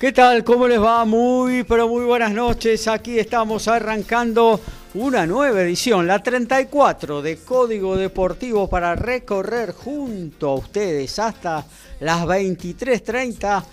¿Qué tal? ¿Cómo les va? Muy, pero muy buenas noches. Aquí estamos arrancando una nueva edición, la 34 de Código Deportivo para recorrer junto a ustedes hasta las 23.30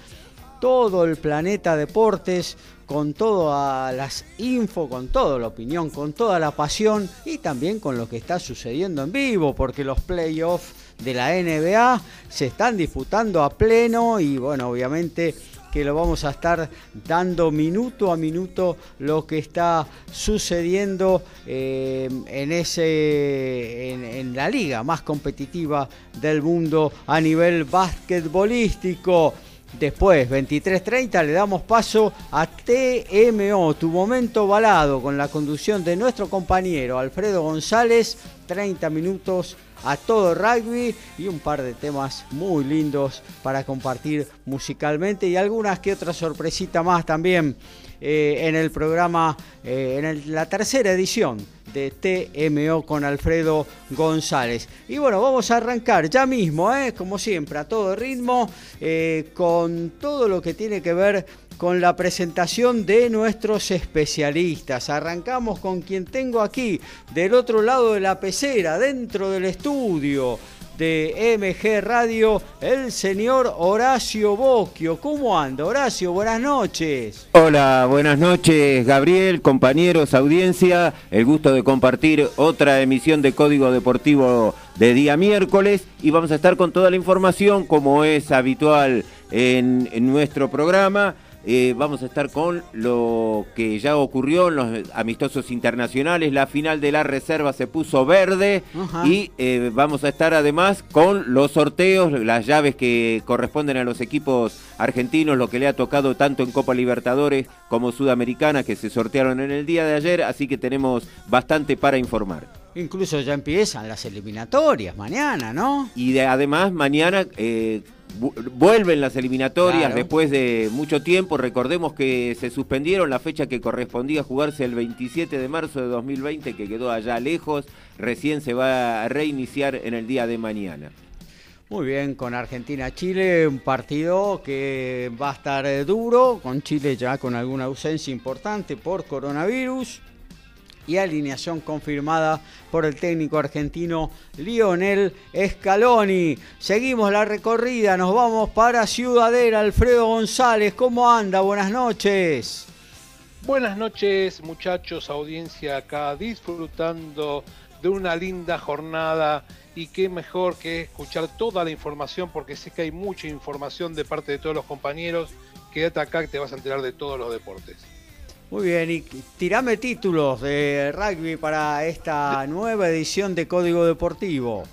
todo el planeta deportes con todas las info, con toda la opinión, con toda la pasión y también con lo que está sucediendo en vivo, porque los playoffs de la NBA se están disputando a pleno y bueno, obviamente que lo vamos a estar dando minuto a minuto lo que está sucediendo eh, en, ese, en, la liga más competitiva del mundo a nivel basquetbolístico. Después, 23.30, le damos paso a TMO, tu momento balado, con la conducción de nuestro compañero Alfredo González. 30 minutos a todo rugby y un par de temas muy lindos para compartir musicalmente y algunas que otras sorpresitas más también eh, en el programa, eh, en la tercera edición de TMO con Alfredo González. Y bueno, vamos a arrancar ya mismo, ¿eh? como siempre, a todo ritmo, con todo lo que tiene que ver con la presentación de nuestros especialistas. Arrancamos con quien tengo aquí, del otro lado de la pecera, dentro del estudio de MG Radio, el señor Horacio Bocchio. ¿Cómo anda, Horacio? Buenas noches. Hola, buenas noches, Gabriel, compañeros, audiencia. El gusto de compartir otra emisión de Código Deportivo de día miércoles y vamos a estar con toda la información como es habitual en, en nuestro programa. Eh, vamos a estar con lo que ya ocurrió en los amistosos internacionales. La final de la reserva se puso verde y eh, vamos a estar además con los sorteos, las llaves que corresponden a los equipos argentinos, lo que le ha tocado tanto en Copa Libertadores como Sudamericana que se sortearon en el día de ayer. Así que tenemos bastante para informar. Incluso ya empiezan las eliminatorias mañana, ¿no? Y además mañana eh, vuelven las eliminatorias después de mucho tiempo. Recordemos que se suspendieron la fecha que correspondía jugarse el 27 de marzo de 2020, que quedó allá lejos. Recién se va a reiniciar en el día de mañana. Muy bien, con Argentina-Chile, un partido que va a estar duro, con Chile ya con alguna ausencia importante por coronavirus y alineación confirmada por el técnico argentino Lionel Scaloni. Seguimos la recorrida, nos vamos para Ciudadela. Alfredo González, ¿cómo anda? Buenas noches. Buenas noches muchachos, audiencia acá, disfrutando de una linda jornada y qué mejor que escuchar toda la información porque sé que hay mucha información de parte de todos los compañeros. Quédate acá que te vas a enterar de todos los deportes. Muy bien, y tirame títulos de rugby para esta nueva edición de Código Deportivo.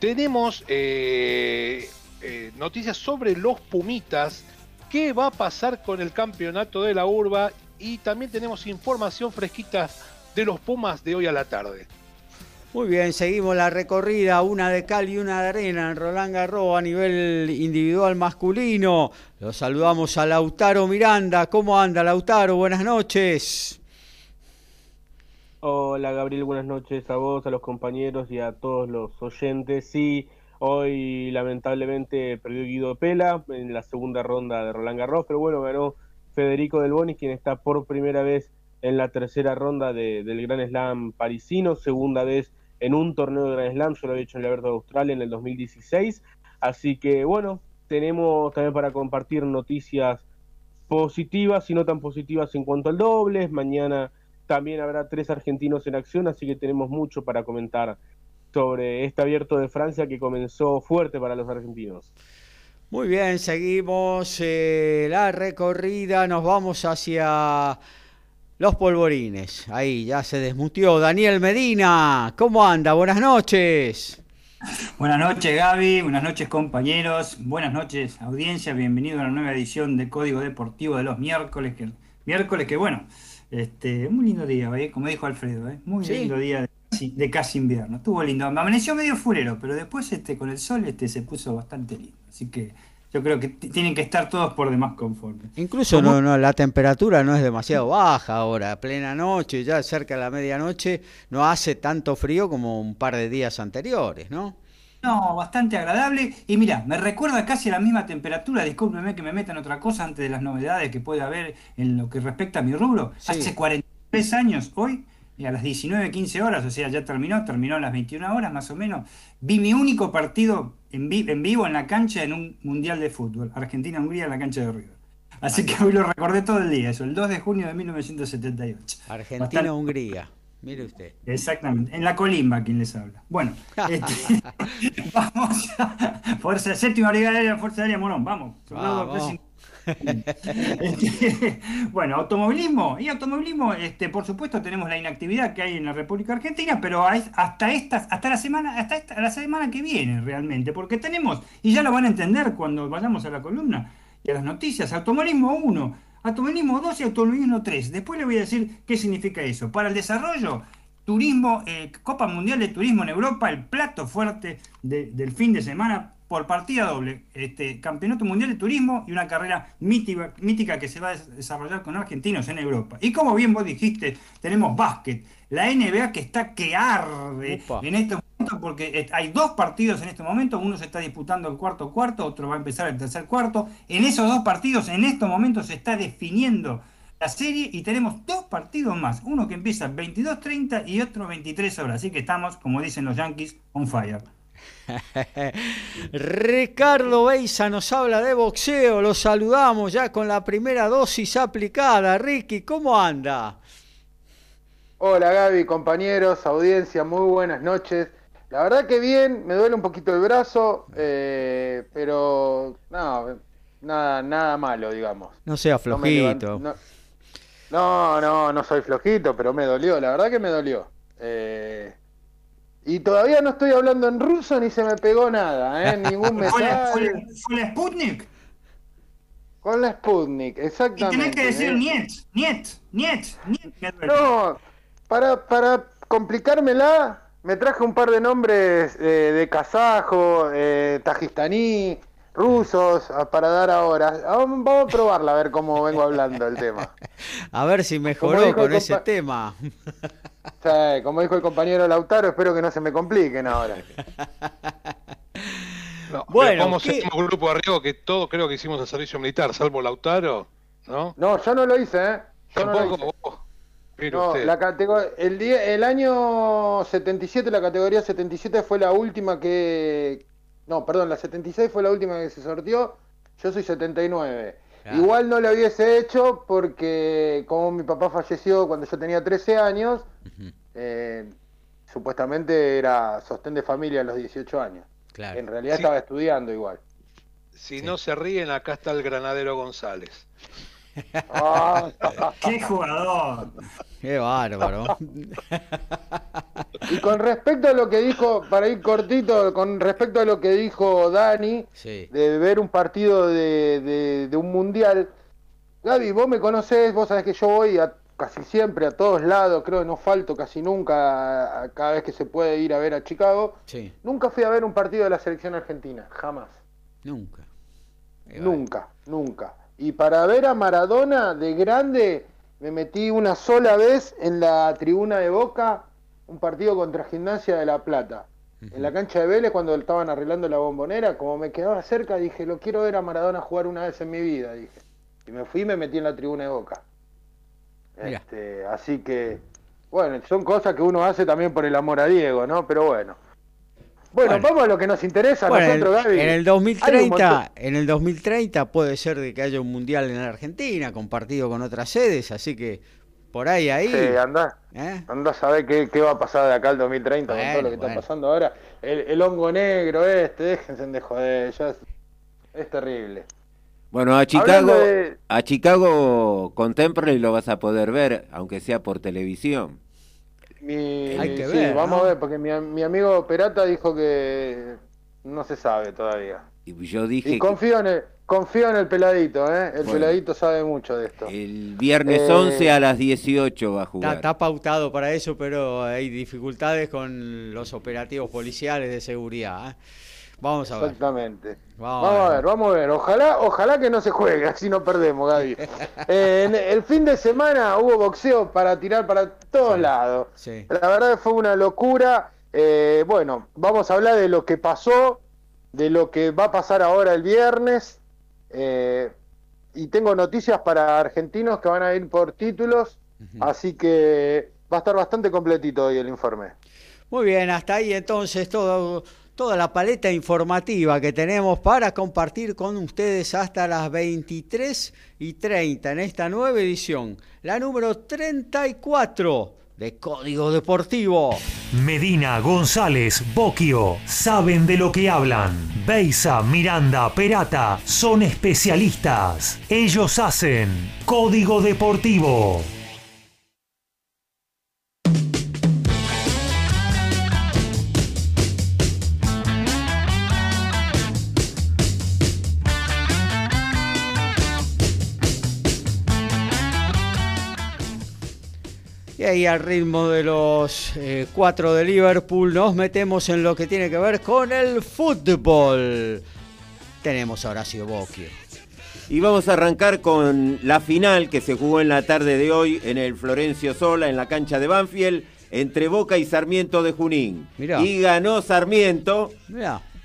Tenemos eh, eh, noticias sobre los Pumitas, qué va a pasar con el campeonato de la urba y también tenemos información fresquita de los Pumas de hoy a la tarde. Muy bien, seguimos la recorrida, una de cal y una de arena en Roland Garros a nivel individual masculino. Los saludamos a Lautaro Miranda. ¿Cómo anda Lautaro? Buenas noches. Hola Gabriel, buenas noches a vos, a los compañeros y a todos los oyentes. Sí, hoy lamentablemente perdió Guido Pela en la segunda ronda de Roland Garros, pero bueno, ganó Federico Del Boni, quien está por primera vez en la tercera ronda del Gran Slam parisino, segunda vez en un torneo de Grand Slam, yo lo había hecho en el Abierto de Australia en el 2016. Así que bueno, tenemos también para compartir noticias positivas y no tan positivas en cuanto al doble. Mañana también habrá tres argentinos en acción, así que tenemos mucho para comentar sobre este abierto de Francia que comenzó fuerte para los argentinos. Muy bien, seguimos eh, la recorrida, nos vamos hacia los polvorines. Ahí ya se desmutió Daniel Medina. ¿Cómo anda? Buenas noches. Buenas noches Gaby, buenas noches compañeros, buenas noches audiencia, bienvenido a la nueva edición de Código Deportivo de los miércoles, que, miércoles que bueno, este, muy lindo día, ¿eh? como dijo Alfredo, ¿eh? muy lindo día de casi, de casi, invierno, estuvo lindo, me amaneció medio furero, pero después este, con el sol este, se puso bastante lindo, así que yo creo que tienen que estar todos por demás conformes. Incluso no, no, la temperatura no es demasiado baja ahora, plena noche, ya cerca de la medianoche, no hace tanto frío como un par de días anteriores, ¿no? No, bastante agradable. Y mira, me recuerda casi a la misma temperatura, discúlpeme que me metan otra cosa antes de las novedades que puede haber en lo que respecta a mi rubro. Hace 43 años hoy, y a las 19, 15 horas, o sea, ya terminó, terminó a las 21 horas más o menos, vi mi único partido en, en vivo en la cancha en un mundial de fútbol, Argentina-Hungría en la cancha de River. Así que hoy lo recordé todo el día, eso, el 2 de junio de 1978. Argentina-Hungría. Mire usted. Exactamente, en la colimba quien les habla. Bueno, este, vamos a Fuerza Séptima Brigada Aérea, Fuerza Aérea Morón, vamos. vamos. Bueno, automovilismo. Y automovilismo, este, por supuesto, tenemos la inactividad que hay en la República Argentina, pero hasta esta, hasta la semana, hasta la semana que viene realmente, porque tenemos, y ya lo van a entender cuando vayamos a la columna y a las noticias, automovilismo 1, automovilismo 2 y automovilismo 3. Después le voy a decir qué significa eso. Para el desarrollo, turismo, eh, Copa Mundial de Turismo en Europa, el plato fuerte del fin de semana por partida doble, este Campeonato Mundial de Turismo y una carrera mítica, mítica que se va a desarrollar con argentinos en Europa. Y como bien vos dijiste, tenemos básquet, la NBA que está que arde en este momento porque hay dos partidos en este momento, uno se está disputando el cuarto cuarto, otro va a empezar el tercer cuarto. En esos dos partidos en estos momentos se está definiendo la serie y tenemos dos partidos más, uno que empieza 22.30 y otro 23 horas, así que estamos, como dicen los Yankees, on fire. Ricardo Beisa nos habla de boxeo, lo saludamos ya con la primera dosis aplicada. Ricky, ¿cómo anda? Hola Gaby, compañeros, audiencia, muy buenas noches. La verdad que bien, me duele un poquito el brazo, eh, pero no, nada, nada malo, digamos. No sea flojito. No, no, no, soy flojito, pero me dolió, la verdad que me dolió. Eh, y todavía no estoy hablando en ruso ni se me pegó nada, ¿eh? Ningún mensaje. ¿Fue, la Sputnik? Con la Sputnik, exactamente. Y tenés que decir ¿eh? niet, niet, niet, niet. No, para, para complicármela, me traje un par de nombres eh, de kazajo, eh, tajistaní, rusos, para dar ahora. Vamos a probarla, a ver cómo vengo hablando el tema. A ver si mejoró con ese tema. como dijo el compañero Lautaro, espero que no se me compliquen ahora. bueno, como un grupo de arriba que todos creo que hicimos el servicio militar, salvo Lautaro, ¿no? No, yo no lo hice, ¿eh? Tampoco no, la el, día, el año 77, la categoría 77 fue la última que... No, perdón, la 76 fue la última que se sortió. Yo soy 79. Igual no lo hubiese hecho porque como mi papá falleció cuando yo tenía 13 años, eh, supuestamente era sostén de familia a los 18 años. En realidad estaba estudiando igual. Si no se ríen, acá está el granadero González. Ah. ¡Qué jugador! ¡Qué bárbaro! Y con respecto a lo que dijo, para ir cortito, con respecto a lo que dijo Dani, de ver un partido de, un mundial, Gaby, vos me conocés, vos sabés que yo voy a, casi siempre a todos lados, creo que no falto casi nunca cada vez que se puede ir a ver a Chicago. Nunca fui a ver un partido de la selección argentina, jamás. Nunca. Nunca, nunca. Y para ver a Maradona de grande, me metí una sola vez en la tribuna de Boca, un partido contra Gimnasia de La Plata. En la cancha de Vélez, cuando estaban arreglando la bombonera, como me quedaba cerca, dije, lo quiero ver a Maradona jugar una vez en mi vida, dije. Y me fui y me metí en la tribuna de Boca. Este, así que, bueno, son cosas que uno hace también por el amor a Diego, ¿no? Pero bueno. Bueno, vamos a lo que nos interesa a nosotros, Gaby. En el 2030, en el 2030 puede ser de que haya un mundial en Argentina compartido con otras sedes, así que por ahí ahí. Sí, anda. ¿Eh? Anda a saber qué, qué, va a pasar de acá al 2030 con todo lo que está pasando ahora. El, hongo negro este, déjense de joder, ya Es terrible. Bueno, a Chicago, a Chicago Contemporary lo vas a poder ver, aunque sea por televisión. Hay que ver, vamos a ver, porque mi, mi, amigo Perata dijo que no se sabe todavía. Y yo dije. Y confío en el, confío en el peladito, ¿eh? El peladito sabe mucho de esto. El viernes 11 eh, a las 18 va a jugar. Está, pautado para eso, pero hay dificultades con los operativos policiales de seguridad. ¿eh? Vamos a ver. Exactamente. Vamos, a, ver. vamos a ver. Ojalá, ojalá que no se juegue, así no perdemos, Gaby. Eh, el fin de semana hubo boxeo para tirar para todos lados. La verdad fue una locura. Eh, bueno, vamos a hablar de lo que pasó, de lo que va a pasar ahora el viernes. Eh, y tengo noticias para argentinos que van a ir por títulos. Así que va a estar bastante completito hoy el informe. Muy bien, hasta ahí entonces todo toda la paleta informativa que tenemos para compartir con ustedes hasta las 23 y 30 en esta nueva edición, la número 34 de Código Deportivo. Medina, González, Boquio, saben de lo que hablan. Beisa, Miranda, Perata, son especialistas. Ellos hacen Código Deportivo. Y ahí al ritmo de los eh, cuatro de Liverpool nos metemos en lo que tiene que ver con el fútbol. Tenemos a Horacio Bocchio. Y vamos a arrancar con la final que se jugó en la tarde de hoy en el Florencio Sola, en la cancha de Banfield, entre Boca y Sarmiento de Junín. Y ganó Sarmiento,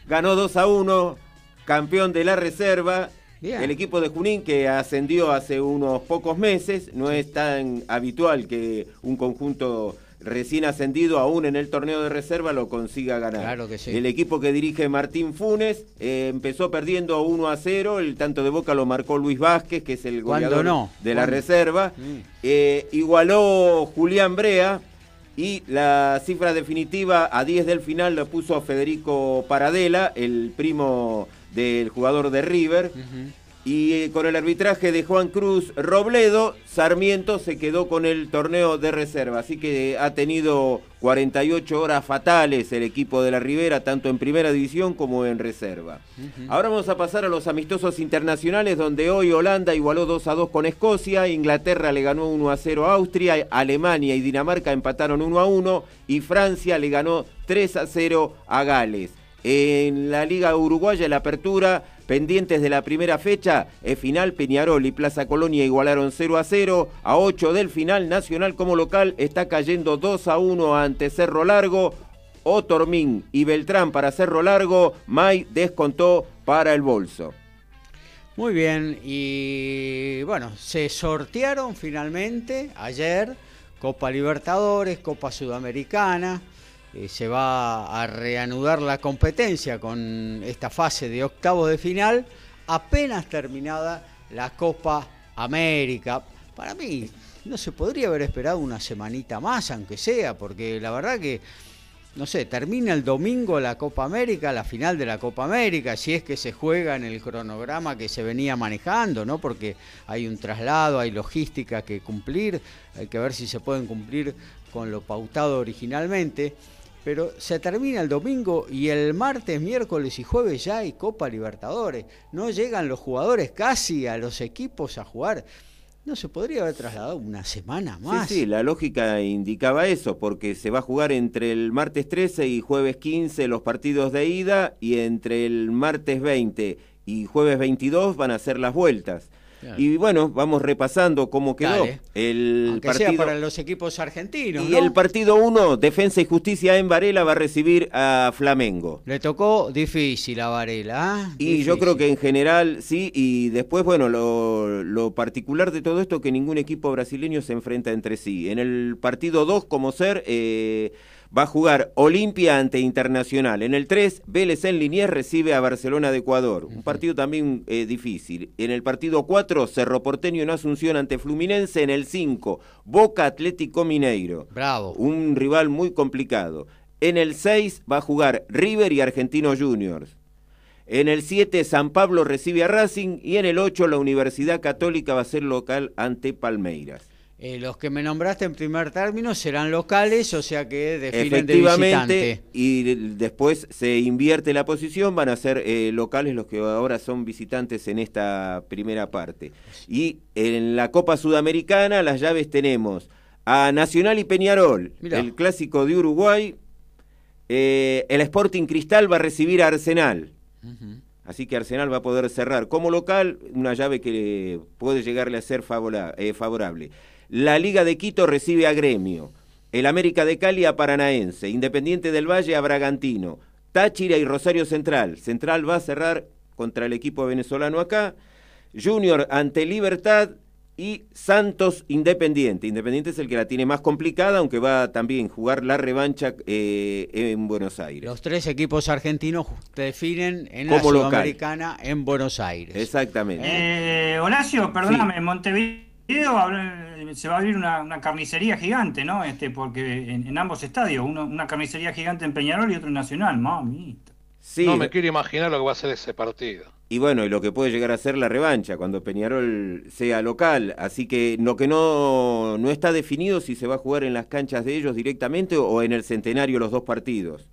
ganó 2 a 1, campeón de la reserva, el equipo de Junín que ascendió hace unos pocos meses, no es tan habitual que un conjunto recién ascendido aún en el torneo de reserva lo consiga ganar. Claro que sí. El equipo que dirige Martín Funes eh, empezó perdiendo 1 a 0, el tanto de Boca lo marcó Luis Vázquez, que es el goleador de la reserva. Mm. Eh, igualó Julián Brea y la cifra definitiva a 10 del final lo puso Federico Paradela, el primo del jugador de River. Y eh, con el arbitraje de Juan Cruz Robledo, Sarmiento se quedó con el torneo de reserva. Así que ha tenido 48 horas fatales el equipo de la Ribera, tanto en primera división como en reserva. Ahora vamos a pasar a los amistosos internacionales, donde hoy Holanda igualó 2 a 2 con Escocia, Inglaterra le ganó 1 a 0 a Austria, Alemania y Dinamarca empataron 1 a 1 y Francia le ganó 3 a 0 a Gales. En la Liga Uruguaya, la apertura, pendientes de la primera fecha, el final Peñarol y Plaza Colonia igualaron 0 a 0. A 8 del final, Nacional como local está cayendo 2 a 1 ante Cerro Largo. Otormín y Beltrán para Cerro Largo, May descontó para el bolso. Muy bien, y bueno, se sortearon finalmente ayer Copa Libertadores, Copa Sudamericana. Eh, se va a reanudar la competencia con esta fase de octavos de final, apenas terminada la Copa América. Para mí, no se podría haber esperado una semanita más, aunque sea, porque la verdad que, no sé, termina el domingo la Copa América, la final de la Copa América, si es que se juega en el cronograma que se venía manejando, ¿no? Porque hay un traslado, hay logística que cumplir, hay que ver si se pueden cumplir con lo pautado originalmente pero se termina el domingo y el martes, miércoles y jueves ya hay Copa Libertadores. No llegan los jugadores casi a los equipos a jugar. ¿No se podría haber trasladado una semana más? Sí, sí, la lógica indicaba eso, porque se va a jugar entre el martes 13 y jueves 15 los partidos de ida y entre el martes 20 y jueves 22 van a ser las vueltas. Y bueno, vamos repasando cómo quedó el partido. para los equipos argentinos. Y el partido 1, Defensa y Justicia en Varela, va a recibir a Flamengo. Le tocó difícil a Varela. ¿ah? Y yo creo que en general sí. Y después, bueno, lo, lo particular de todo esto es que ningún equipo brasileño se enfrenta entre sí. En el partido 2, como ser. Eh, va a jugar Olimpia ante Internacional. En el 3, Vélez en Liniers recibe a Barcelona de Ecuador. Un partido también eh, difícil. En el partido 4, Cerro Porteño en Asunción ante Fluminense. En el 5, Boca Atlético Mineiro. Bravo. Un rival muy complicado. En el 6 va a jugar River y Argentinos Juniors. En el 7 San Pablo recibe a Racing y en el 8 la Universidad Católica va a ser local ante Palmeiras. Eh, los que me nombraste en primer término serán locales, o sea que definen de visitante. y después se invierte la posición, van a ser eh, locales los que ahora son visitantes en esta primera parte. Y en la Copa Sudamericana las llaves tenemos a Nacional y Peñarol, el clásico de Uruguay. Eh, el Sporting Cristal va a recibir a Arsenal. Así que Arsenal va a poder cerrar como local una llave que puede llegarle a ser favorable. La Liga de Quito recibe a Gremio. El América de Cali a Paranaense. Independiente del Valle a Bragantino. Táchira y Rosario Central. Central va a cerrar contra el equipo venezolano acá. Junior ante Libertad y Santos Independiente. Independiente es el que la tiene más complicada, aunque va a también jugar la revancha eh, en Buenos Aires. Los tres equipos argentinos definen en la Sudamericana en Buenos Aires. Exactamente. Eh, Horacio, perdóname, Montevideo se va a abrir una, carnicería gigante, ¿no? Este, porque en, ambos estadios, una carnicería gigante en Peñarol y otro en Nacional, mamita. No me quiero imaginar lo que va a ser ese partido. Y bueno, y lo que puede llegar a ser la revancha cuando Peñarol sea local. Así que lo que no, no está definido si se va a jugar en las canchas de ellos directamente o en el centenario los dos partidos.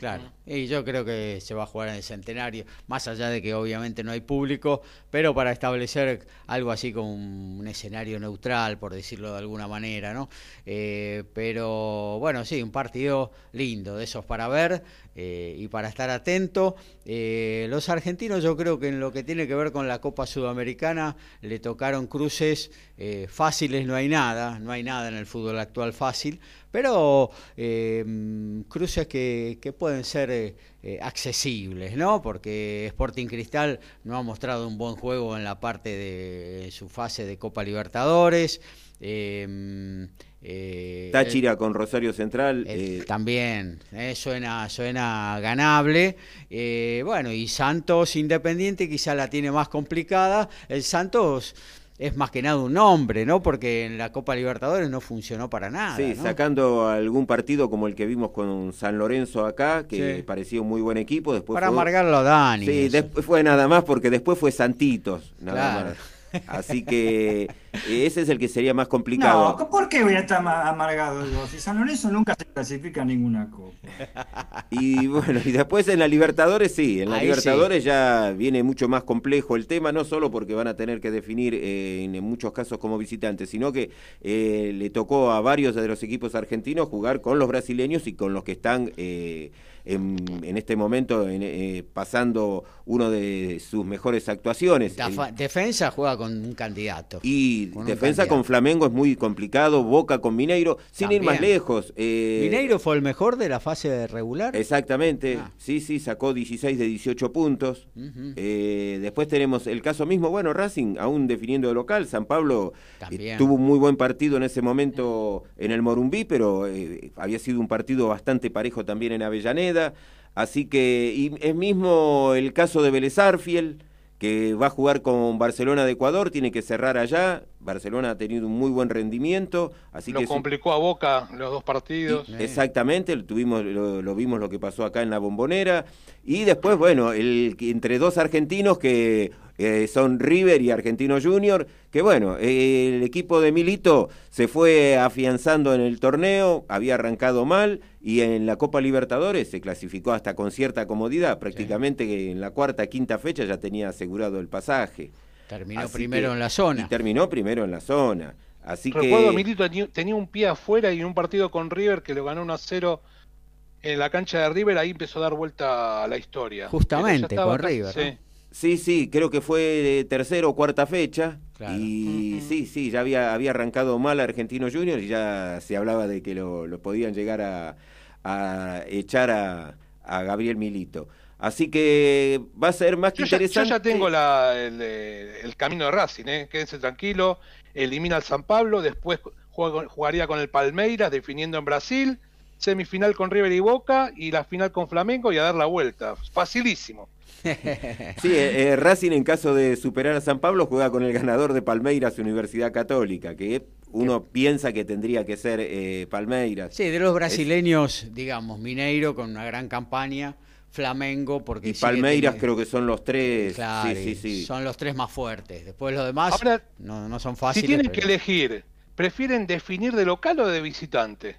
Claro, y yo creo que se va a jugar en el centenario, más allá de que obviamente no hay público, pero para establecer algo así como un, escenario neutral, por decirlo de alguna manera, ¿no? Eh, pero bueno, sí, un partido lindo, de esos para ver eh, y para estar atento. Eh, los argentinos yo creo que en lo que tiene que ver con la Copa Sudamericana le tocaron cruces fáciles, no hay nada, no hay nada en el fútbol actual fácil, pero cruces que, que pueden ser eh, eh, accesibles, ¿no? Porque Sporting Cristal no ha mostrado un buen juego en la parte de su fase de Copa Libertadores. Em, eh, Táchira con Rosario Central. también, suena, suena ganable. bueno, y Santos Independiente quizá la tiene más complicada. El Santos es más que nada un nombre, ¿no? Porque en la Copa Libertadores no funcionó para nada. Sí, sacando algún partido como el que vimos con San Lorenzo acá, que parecía un muy buen equipo. Después para amargarlo a Dani. Sí, después fue nada más porque después fue Santitos, nada más. Así que ese es el que sería más complicado. No, ¿por qué voy a estar amargado yo? Si San Lorenzo nunca se clasifica ninguna copa. Y bueno, y después en la Libertadores sí, en la Libertadores ya viene mucho más complejo el tema, no solo porque van a tener que definir eh, en muchos casos como visitantes, sino que eh, le tocó a varios de los equipos argentinos jugar con los brasileños y con los que están... Eh, en, este momento eh, pasando uno de sus mejores actuaciones. defensa juega con un candidato. Y defensa con Flamengo es muy complicado, Boca con Mineiro, sin ir más lejos. Eh, ¿Mineiro fue el mejor de la fase regular? Exactamente, ah. sí, sí, sacó 16 de 18 puntos. Eh, después tenemos el caso mismo, bueno, Racing, aún definiendo de local, San Pablo tuvo un muy buen partido en ese momento en el Morumbí, pero había sido un partido bastante parejo también en Avellaneda Así que, y es mismo el caso de Vélez que va a jugar con Barcelona de Ecuador, tiene que cerrar allá. Barcelona ha tenido un muy buen rendimiento, así lo que complicó a Boca los dos partidos. exactamente, lo, tuvimos, lo, vimos lo que pasó acá en la Bombonera y después, bueno, el entre dos argentinos que eh, son River y Argentino Junior, que bueno, el equipo de Milito se fue afianzando en el torneo, había arrancado mal y en la Copa Libertadores se clasificó hasta con cierta comodidad, prácticamente que en la cuarta, quinta fecha ya tenía asegurado el pasaje. Terminó primero en la zona. Y terminó primero en la zona. Así Recuerdo, que... Milito tenía un pie afuera y en un partido con River que lo ganó 1 a 0 en la cancha de River, ahí empezó a dar vuelta a la historia. Justamente, con River. Sí, sí, creo que fue tercera o cuarta fecha. Y sí, sí, ya había, había arrancado mal Argentino Junior y ya se hablaba de que lo, podían llegar a, echar a, Gabriel Milito. Así que va a ser más que interesante. yo ya tengo el, camino de Racing, ¿eh? quédense tranquilo. Elimina al San Pablo, después jugaría con el Palmeiras, definiendo en Brasil, semifinal con River y Boca y la final con Flamengo y a dar la vuelta. Facilísimo. Sí, eh, eh, Racing en caso de superar a San Pablo juega con el ganador de Palmeiras Universidad Católica, que uno piensa que tendría que ser eh, Palmeiras. Sí, de los brasileños, digamos, Mineiro con una gran campaña Flamengo, porque y Palmeiras tiene- creo que son los tres. Claro, sí, sí, y sí. son los tres más fuertes. Después los demás Ahora, no, no son Si fáciles. tienen pero- que elegir, ¿prefieren definir de local o de visitante?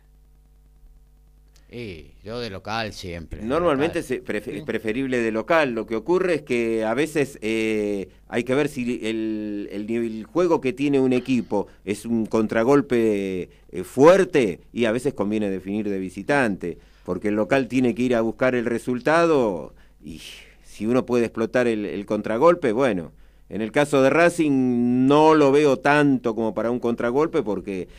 Y yo de local siempre. Normalmente local. es preferible de local. Lo que ocurre es que a veces eh, hay que ver si el, el juego que tiene un equipo es un contragolpe eh, fuerte y a veces conviene definir de visitante, porque el local tiene que ir a buscar el resultado y si uno puede explotar el, el contragolpe, bueno. En el caso de Racing no lo veo tanto como para un contragolpe porque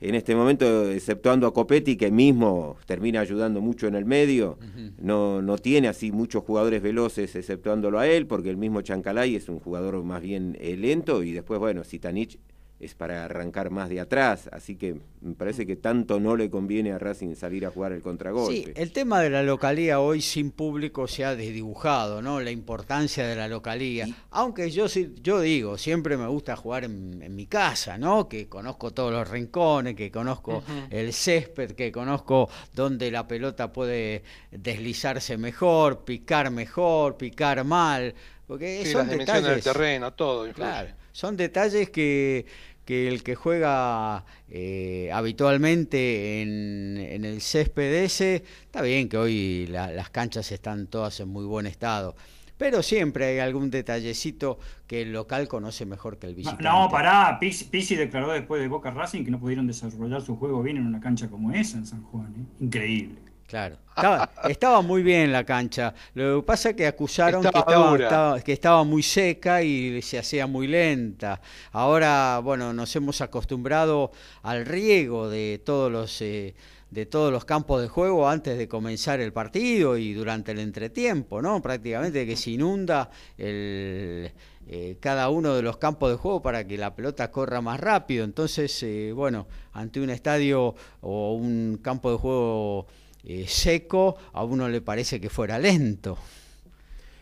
en este momento, exceptuando a Copetti, que mismo termina ayudando mucho en el medio, no, no tiene así muchos jugadores veloces, exceptuándolo a él, porque el mismo Chancalay es un jugador más bien eh, lento, y después, bueno, Sitanich es para arrancar más de atrás, así que me parece que tanto no le conviene a Racing salir a jugar el contragolpe. Sí, el tema de la localía hoy sin público se ha desdibujado, ¿no? La importancia de la localía. Aunque yo sí, yo digo, siempre me gusta jugar en, en mi casa, ¿no? Que conozco todos los rincones, que conozco el césped, que conozco dónde la pelota puede deslizarse mejor, picar mejor, picar mal. Porque Sí, son las dimensiones del detalles. terreno, todo influye. Claro, son detalles que, que el que juega eh, habitualmente en, en el césped ese, está bien que hoy la- las canchas están todas en muy buen estado, pero siempre hay algún detallecito que el local conoce mejor que el visitante. no, pará, Pizzi declaró después de Boca Racing que no pudieron desarrollar su juego bien en una cancha como esa en San Juan. ¿eh? Increíble. Claro, estaba, estaba muy bien la cancha. Lo que pasa es que acusaron que estaba- que estaba muy seca y se hacía muy lenta. Ahora, bueno, nos hemos acostumbrado al riego de todos los eh, de todos los campos de juego antes de comenzar el partido y durante el entretiempo, ¿no? Prácticamente que se inunda el, eh, cada uno de los campos de juego para que la pelota corra más rápido. Entonces, eh, bueno, ante un estadio o un campo de juego eh, seco, a uno le parece que fuera lento.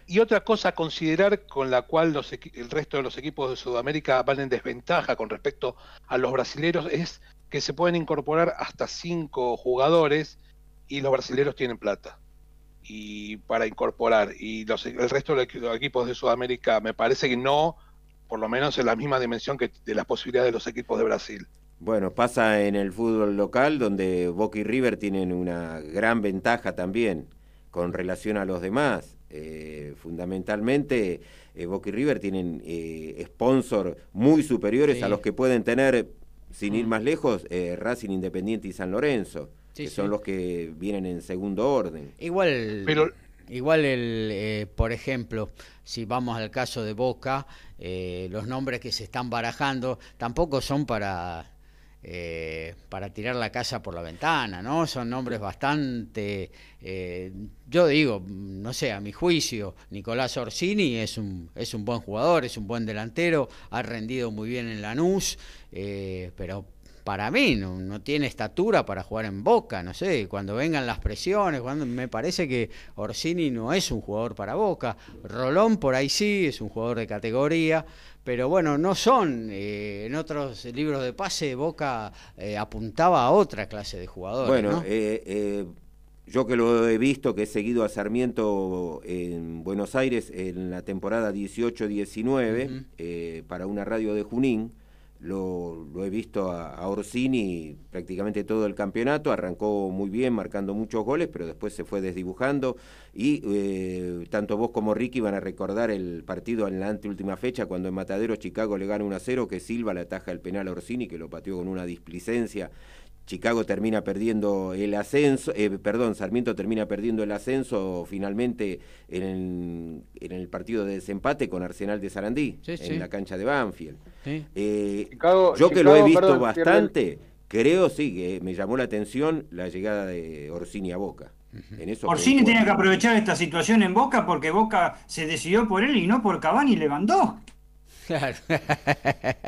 Y otra cosa a considerar con la cual los el resto de los equipos de Sudamérica van en desventaja con respecto a los brasileros es que se pueden incorporar hasta cinco jugadores y los brasileros tienen plata y para incorporar y los, el resto de los equipos de Sudamérica me parece que no por lo menos en la misma dimensión que de las posibilidades de los equipos de Brasil Bueno, pasa en el fútbol local donde Boca y River tienen una gran ventaja también con relación a los demás. Eh, fundamentalmente, eh, Boca y River tienen eh, sponsor muy superiores Sí. a los que pueden tener, sin ir más lejos, eh, Racing Independiente y San Lorenzo, Sí, que sí. son los que vienen en segundo orden. Igual, Pero- igual el, eh, por ejemplo, si vamos al caso de Boca, eh, los nombres que se están barajando tampoco son para eh, para tirar la casa por la ventana, ¿no? Son nombres bastante, eh, yo digo, no sé, a mi juicio, Nicolás Orsini es un es un buen jugador, es un buen delantero, ha rendido muy bien en Lanús, eh, pero para mí no, no tiene estatura para jugar en Boca, no sé, cuando vengan las presiones, cuando me parece que Orsini no es un jugador para Boca, Rolón por ahí sí, es un jugador de categoría, pero bueno, no son, eh, en otros libros de pase Boca eh, apuntaba a otra clase de jugadores. Bueno, ¿no? eh, eh, yo que lo he visto, que he seguido a Sarmiento en Buenos Aires en la temporada 18-19 Ujú. eh, para una radio de Junín, lo, lo he visto a, a Orsini prácticamente todo el campeonato, arrancó muy bien, marcando muchos goles, pero después se fue desdibujando y eh, tanto vos como Ricky van a recordar el partido en la anteúltima fecha cuando en Matadero Chicago le gana 1 a 0, que Silva le ataja el penal a Orsini, que lo pateó con una displicencia. Chicago termina perdiendo el ascenso, eh, perdón, Sarmiento termina perdiendo el ascenso finalmente en el, en el partido de desempate con Arsenal de Sarandí, Sí, en sí. la cancha de Banfield. Sí. Eh, Chicago- yo que lo he visto perdón, bastante, creo sí que me llamó la atención la llegada de Orsini a Boca. En eso Orsini tiene que aprovechar esta situación en Boca porque Boca se decidió por él y no por Cavani y Lewandowski. Claro.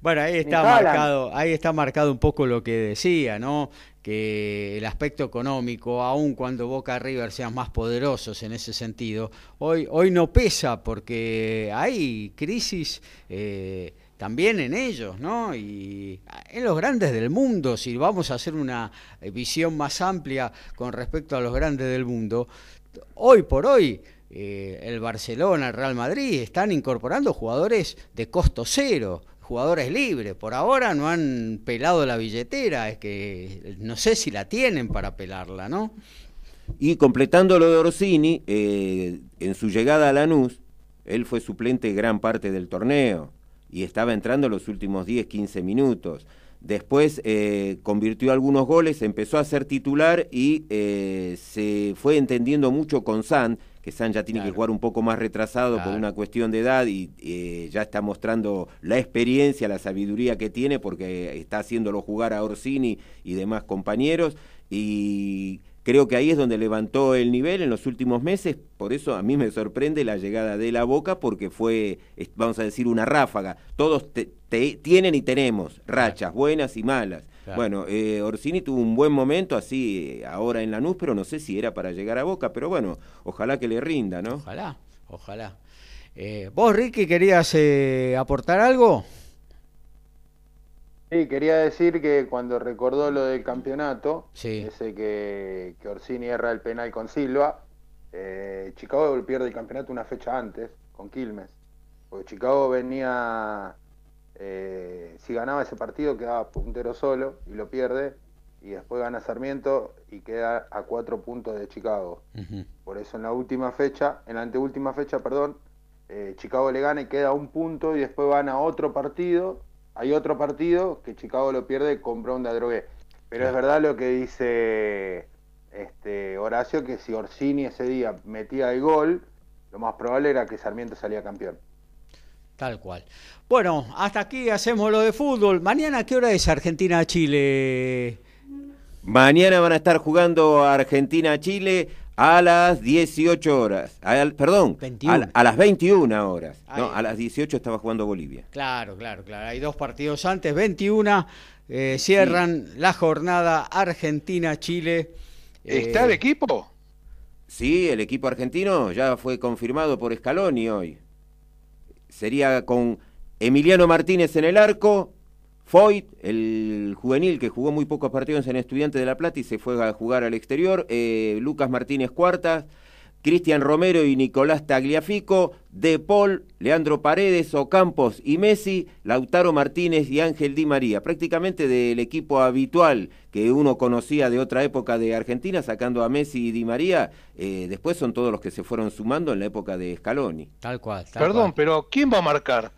Bueno, ahí está marcado, ahí está marcado un poco lo que decía, ¿no? Que el aspecto económico, aun cuando Boca River sean más poderosos en ese sentido, hoy, hoy no pesa porque hay crisis. Eh, también en ellos, ¿no? Y en los grandes del mundo, si vamos a hacer una visión más amplia con respecto a los grandes del mundo, hoy por hoy eh, el Barcelona, el Real Madrid están incorporando jugadores de costo cero, jugadores libres. Por ahora no han pelado la billetera, es que no sé si la tienen para pelarla, ¿no? Y completando lo de Orsini, eh, en su llegada a Lanús, él fue suplente gran parte del torneo y estaba entrando los últimos 10, 15 minutos. Después eh, convirtió algunos goles, empezó a ser titular y eh, se fue entendiendo mucho con San, que San ya tiene que jugar un poco más retrasado por una cuestión de edad y eh, ya está mostrando la experiencia, la sabiduría que tiene porque está haciéndolo jugar a Orsini y demás compañeros. Y Creo que ahí es donde levantó el nivel en los últimos meses, por eso a mí me sorprende la llegada de la Boca, porque fue, vamos a decir, una ráfaga. Todos tienen y tenemos rachas buenas y malas. Bueno, eh, Orsini tuvo un buen momento así eh, ahora en Lanús, pero no sé si era para llegar a Boca, pero bueno, ojalá que le rinda, ¿no? Ojalá, ojalá. Eh, ¿Vos, Ricky, querías aportar algo? Sí, quería decir que cuando recordó lo del campeonato, ese que, que, Orsini erra el penal con Silva, eh, Chicago pierde el campeonato una fecha antes, con Quilmes. Porque Chicago venía, eh, si ganaba ese partido quedaba puntero solo y lo pierde, y después gana Sarmiento y queda a cuatro puntos de Chicago. Por eso en la última fecha, en la anteúltima fecha, perdón, eh, Chicago le gana y queda un punto y después van a otro partido hay otro partido que Chicago lo pierde con Brown de Adrogué. Pero es verdad lo que dice este Horacio, que si Orsini ese día metía el gol, lo más probable era que Sarmiento salía campeón. Tal cual. Bueno, hasta aquí hacemos lo de fútbol. Mañana, ¿qué hora es Argentina-Chile? Mañana van a estar jugando Argentina-Chile a las 18 horas. perdón, a, las 21 horas. No, a las 18 estaba jugando Bolivia. Claro, claro, claro. Hay dos partidos antes, 21. Eh, cierran la jornada Argentina-Chile. ¿Está el eh, equipo? Sí, el equipo argentino ya fue confirmado por Scaloni hoy. Sería con Emiliano Martínez en el arco, Foyt, el juvenil que jugó muy pocos partidos en Estudiante de La Plata y se fue a jugar al exterior, eh, Lucas Martínez Cuartas, Cristian Romero y Nicolás Tagliafico, De Paul, Leandro Paredes, Ocampos y Messi, Lautaro Martínez y Ángel Di María, prácticamente del equipo habitual que uno conocía de otra época de Argentina, sacando a Messi y Di María, eh, después son todos los que se fueron sumando en la época de Scaloni. Tal cual. Perdón, pero ¿quién va a marcar?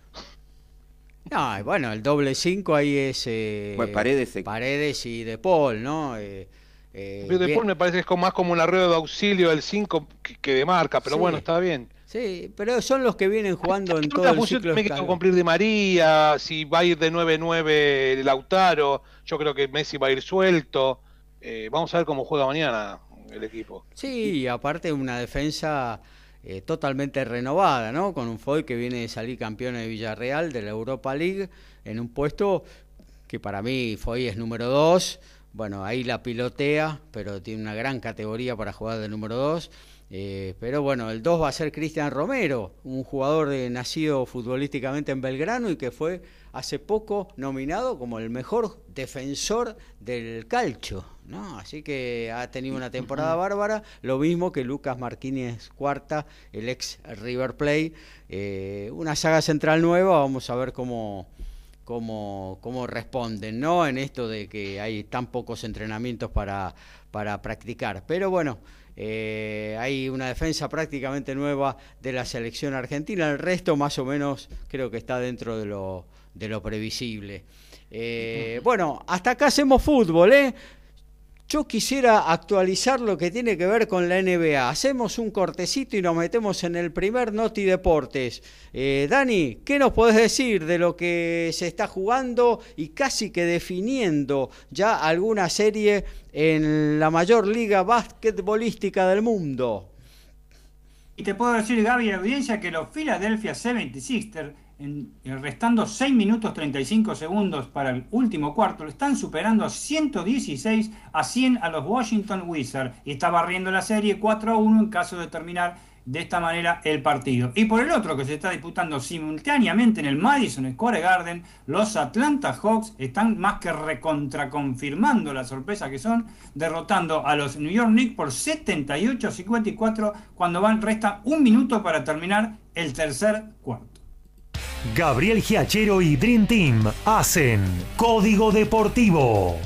No, bueno, el doble 5 ahí es eh, Paredes, Paredes y De Paul, ¿no? Eh, eh de Paul me parece que es más como una rueda de auxilio del 5 que, de marca, pero bueno, está bien. Sí, pero son los que vienen jugando en todo el ciclo. Me que cumplir de María, si va a ir de 9-9 Lautaro, yo creo que Messi va a ir suelto. Eh, vamos a ver cómo juega mañana el equipo. Sí, aparte una defensa eh, totalmente renovada, ¿no? Con un Foy que viene de salir campeón de Villarreal de la Europa League en un puesto que para mí Foy es número 2. Bueno, ahí la pilotea, pero tiene una gran categoría para jugar de número 2. Eh, pero bueno, el 2 va a ser Cristian Romero, un jugador de, nacido futbolísticamente en Belgrano y que fue hace poco nominado como el mejor defensor del calcio. ¿no? Así que ha tenido una temporada bárbara, lo mismo que Lucas Martínez Cuarta, el ex River Play. Eh, una saga central nueva, vamos a ver cómo, cómo, cómo responden, ¿no? En esto de que hay tan pocos entrenamientos para, para practicar. Pero bueno, eh, hay una defensa prácticamente nueva de la selección argentina, el resto más o menos creo que está dentro de lo, de lo previsible. Eh, bueno, hasta acá hacemos fútbol, ¿eh? Yo quisiera actualizar lo que tiene que ver con la NBA. Hacemos un cortecito y nos metemos en el primer Noti Deportes. Eh, Dani, ¿qué nos podés decir de lo que se está jugando y casi que definiendo ya alguna serie en la mayor liga basquetbolística del mundo? Y te puedo decir, Gaby, audiencia, que los Philadelphia 76ers en, restando 6 minutos 35 segundos para el último cuarto, lo están superando 116 a 100 a los Washington Wizards y está barriendo la serie 4 a 1 en caso de terminar de esta manera el partido. Y por el otro que se está disputando simultáneamente en el Madison Square Garden, los Atlanta Hawks están más que recontraconfirmando la sorpresa que son, derrotando a los New York Knicks por 78 54 cuando resta un minuto para terminar el tercer cuarto. Gabriel Giachero y Dream Team hacen Código Deportivo.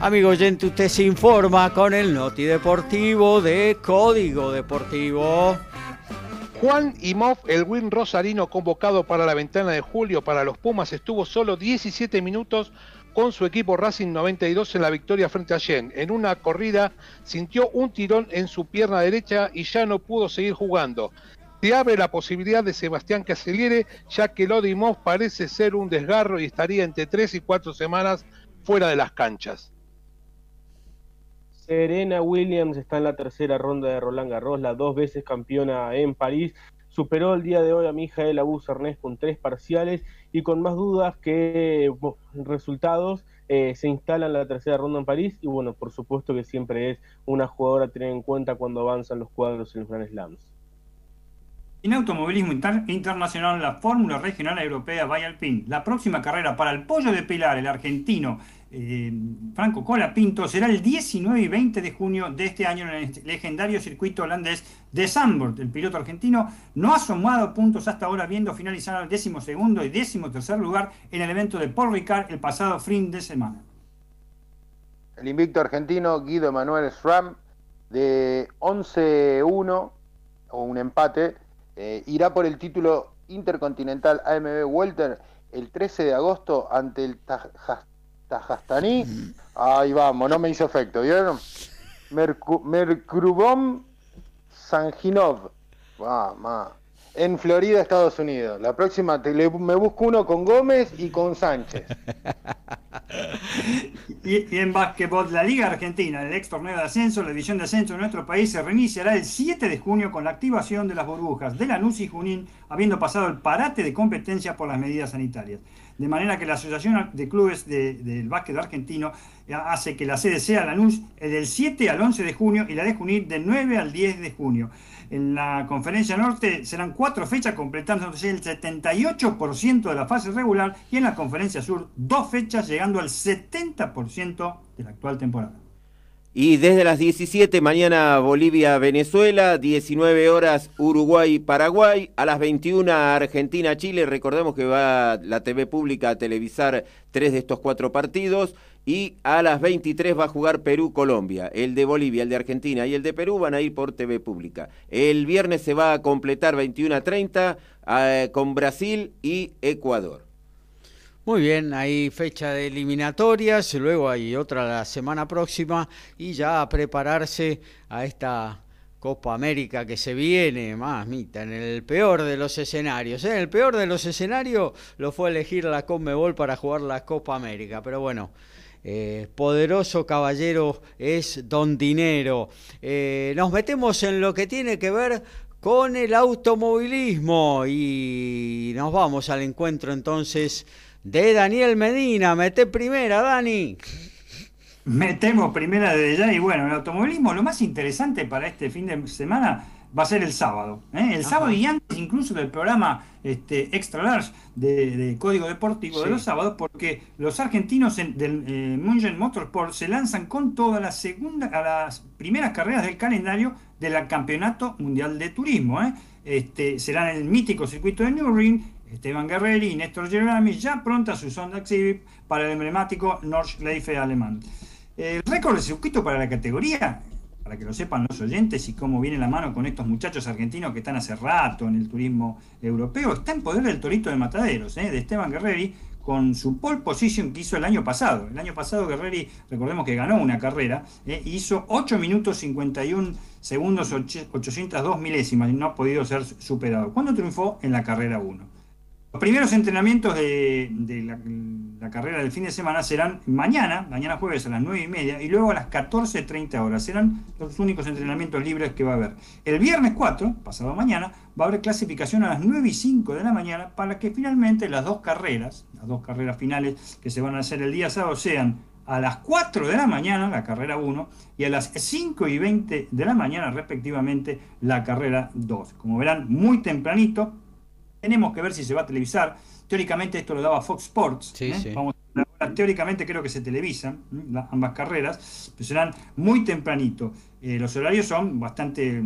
Amigo oyente, usted se informa con el Noti Deportivo de Código Deportivo. Juan Imov, el win rosarino convocado para la ventana de julio para los Pumas, estuvo solo 17 minutos con su equipo Racing 92 en la victoria frente a Yen. En una corrida sintió un tirón en su pierna derecha y ya no pudo seguir jugando. Se abre la posibilidad de Sebastián que acelere, ya que lo de Imov parece ser un desgarro y estaría entre 3 y 4 semanas fuera de las canchas. Serena Williams está en la tercera ronda de Roland Garros, la dos veces campeona en París. Superó el día de hoy a Mijael Abus Ernest con tres parciales y con más dudas que resultados eh, se instala en la tercera ronda en París y bueno, por supuesto que siempre es una jugadora a tener en cuenta cuando avanzan los cuadros en los Grand Slams. En automovilismo internacional, la Fórmula Regional Europea Alpine. La próxima carrera para el Pollo de Pilar, el argentino eh, Franco Colapinto, será el 19 y 20 de junio de este año en el legendario circuito holandés de Zandvoort. El piloto argentino no ha sumado puntos hasta ahora, viendo finalizar el décimo segundo y décimo tercer lugar en el evento de Paul Ricard el pasado fin de semana. El invicto argentino Guido Emanuel Schramm, de 11-1 o un empate, eh, irá por el título intercontinental AMB Welter el 13 de agosto ante el Tajastaní. Ahí vamos, no me hizo efecto, ¿vieron? Merkrubom Sanginov. Vamos en Florida, Estados Unidos. La próxima me busco uno con Gómez y con Sánchez. y, en básquetbol, la Liga Argentina, el ex torneo de ascenso, la división de ascenso de nuestro país se reiniciará el 7 de junio con la activación de las burbujas de Lanús y Junín, habiendo pasado el parate de competencia por las medidas sanitarias. De manera que la Asociación de Clubes del Básquet Argentino hace que la sede sea Lanús del 7 al 11 de junio y la de Junín del 9 al 10 de junio. En la conferencia norte serán cuatro fechas completándose el 78% de la fase regular y en la conferencia sur dos fechas llegando al 70% de la actual temporada. Y desde las 17 mañana Bolivia-Venezuela, 19 horas Uruguay-Paraguay, a las 21 Argentina-Chile, recordemos que va la TV pública a televisar tres de estos cuatro partidos y a las 23 va a jugar Perú-Colombia. El de Bolivia, el de Argentina y el de Perú van a ir por TV pública. El viernes se va a completar 21 a 30 eh, con Brasil y Ecuador. Muy bien, hay fecha de eliminatorias, luego hay otra la semana próxima y ya a prepararse a esta Copa América que se viene, más mita, en el peor de los escenarios. En ¿eh? el peor de los escenarios lo fue elegir la Conmebol para jugar la Copa América, pero bueno, eh, poderoso caballero es don dinero. Eh, nos metemos en lo que tiene que ver con el automovilismo y nos vamos al encuentro entonces de Daniel Medina. Mete primera, Dani. Metemos primera desde ya y bueno, el automovilismo, lo más interesante para este fin de semana va a ser el sábado. ¿eh? El sábado y antes incluso del programa este, Extra Large de, Código Deportivo de los sábados, porque los argentinos del eh, Motorsport Motorsport se lanzan con todas las segunda, a las primeras carreras del calendario del Campeonato Mundial de Turismo. ¿eh? Este, serán en el mítico circuito de Nürburgring. Esteban Guerreri y Néstor Gerami ya pronta su Sonda Civic para el emblemático Nordschleife alemán. El récord de circuito para la categoría para que lo sepan los oyentes y cómo viene la mano con estos muchachos argentinos que están hace rato en el turismo europeo, está en poder del Torito de Mataderos, ¿eh? de Esteban Guerreri, con su pole position que hizo el año pasado. El año pasado Guerreri, recordemos que ganó una carrera, ¿eh? hizo 8 minutos 51 segundos 802 milésimas y no ha podido ser superado. ¿Cuándo triunfó? En la carrera 1. Los primeros entrenamientos de, la la carrera del fin de semana serán mañana, mañana jueves a las 9 y media, y luego a las 14.30 horas. Serán los únicos entrenamientos libres que va a haber. El viernes 4, pasado mañana, va a haber clasificación a las 9 y 5 de la mañana para que finalmente las dos carreras, las dos carreras finales que se van a hacer el día sábado sean a las 4 de la mañana, la carrera 1, y a las 5 y 20 de la mañana, respectivamente, la carrera 2. Como verán, muy tempranito. Tenemos que ver si se va a televisar. Teóricamente esto lo daba Fox Sports. ¿eh? Vamos teóricamente creo que se televisan ambas carreras, pero serán muy tempranito. Eh, los horarios son bastante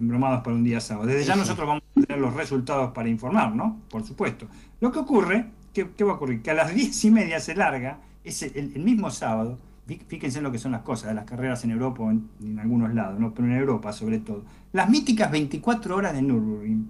embromados para un día sábado. Desde ya nosotros vamos a tener los resultados para informar, ¿no? Por supuesto. Lo que ocurre, ¿qué, qué va a ocurrir? Que a las 10 y media se larga es el, mismo sábado, fíjense en lo que son las cosas, las carreras en Europa o en, algunos lados, ¿no? pero en Europa sobre todo, las míticas 24 horas de Nürburgring,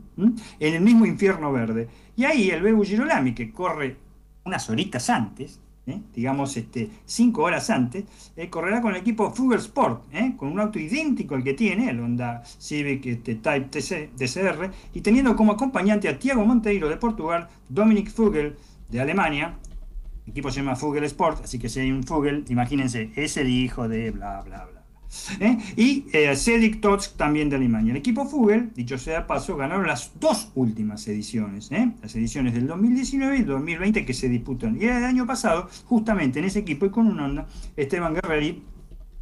en el mismo infierno verde. Y ahí el Bebu Girolami, que corre unas horitas antes, ¿eh? digamos este, cinco horas antes, eh, correrá con el equipo Fugel Sport, ¿eh? con un auto idéntico al que tiene, el Honda Civic este, Type TC, DCR, y teniendo como acompañante a Tiago Monteiro de Portugal, Dominic Fugel de Alemania, equipo se llama Fugel Sport, así que si hay un Fugel, imagínense, es el hijo de bla, bla, bla. ¿Eh? Y eh, Cedric Tots también de Alemania. El equipo Fugel, dicho sea paso, ganaron las dos últimas ediciones, ¿eh? las ediciones del 2019 y 2020 que se disputan. Y el año pasado, justamente en ese equipo y con un onda, Esteban Guerreri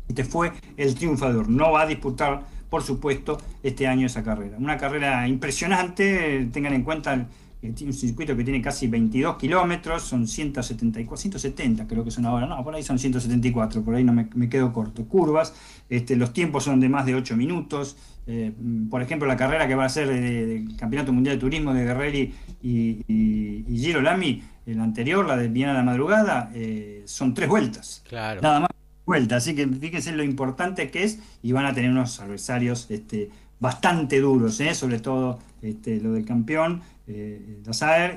este fue el triunfador. No va a disputar, por supuesto, este año esa carrera. Una carrera impresionante, tengan en cuenta tiene un circuito que tiene casi 22 kilómetros, son 174, 170 creo que son ahora, no, por ahí son 174, por ahí no me, quedo corto. Curvas, este, los tiempos son de más de 8 minutos. Eh, por ejemplo, la carrera que va a ser del Campeonato Mundial de Turismo de Guerreri y, y, Giro Lamy, la anterior, la de Viena de la Madrugada, eh, son tres vueltas. Claro. Nada más vueltas, así que fíjense lo importante que es y van a tener unos adversarios este, bastante duros, ¿eh? sobre todo este, lo del campeón eh,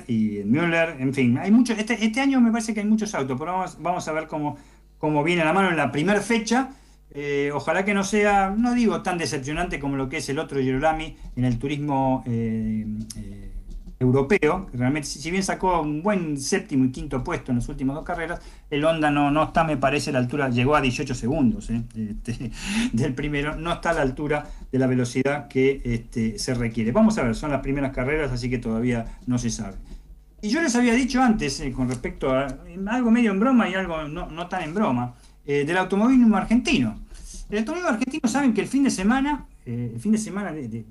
y Müller, en fin, hay muchos, este, este, año me parece que hay muchos autos, pero vamos, vamos a ver cómo, cómo viene la mano en la primera fecha. Eh, ojalá que no sea, no digo tan decepcionante como lo que es el otro Girolami en el turismo eh, europeo, realmente si bien sacó un buen séptimo y quinto puesto en las últimas dos carreras, el Honda no, no está, me parece, a la altura, llegó a 18 segundos ¿eh? este, del primero, no está a la altura de la velocidad que este, se requiere. Vamos a ver, son las primeras carreras, así que todavía no se sabe. Y yo les había dicho antes, eh, con respecto a algo medio en broma y algo no, tan en broma, eh, del automovilismo argentino. El automovilismo argentino saben que el fin de semana, el fin de semana de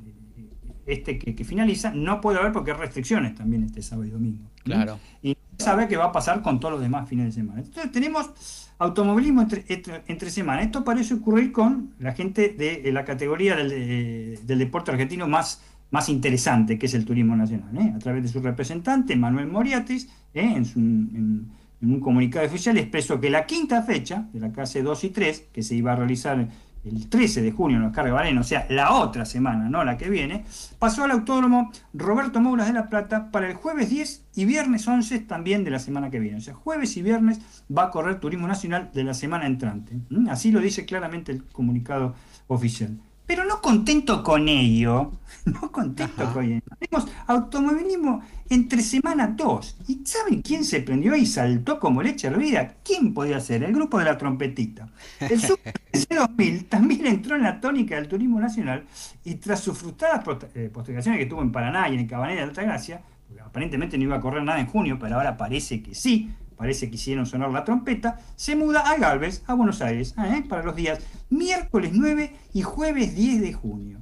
este que, finaliza, no puede haber porque hay restricciones también este sábado y domingo. Claro. Y sabe qué va a pasar con todos los demás fines de semana. Entonces tenemos automovilismo entre, entre, semana. Esto parece ocurrir con la gente de, la categoría del, deporte argentino más, más interesante, que es el turismo nacional. ¿eh? A través de su representante, Manuel Moriatis, ¿eh? en, en un comunicado oficial expresó que la quinta fecha de la clase 2 y 3, que se iba a realizar el 13 de junio en los Carga Valeno, o sea, la otra semana, no la que viene, pasó al autódromo Roberto Mouras de la Plata para el jueves 10 y viernes 11 también de la semana que viene. O sea, jueves y viernes va a correr Turismo Nacional de la semana entrante. Así lo dice claramente el comunicado oficial. Pero no contento con ello, no contento con ello. Tenemos automovilismo entre semana 2. ¿Y saben quién se prendió y saltó como leche hervida? ¿Quién podía ser? El grupo de la trompetita. El Super 2000 también entró en la tónica del turismo nacional y tras sus frustradas eh, postergaciones que tuvo en Paraná y en Cabanera de Altagracia, porque aparentemente no iba a correr nada en junio, pero ahora parece que sí, parece que hicieron sonar la trompeta, se muda a Galvez, a Buenos Aires, ¿eh? para los días miércoles 9 y jueves 10 de junio.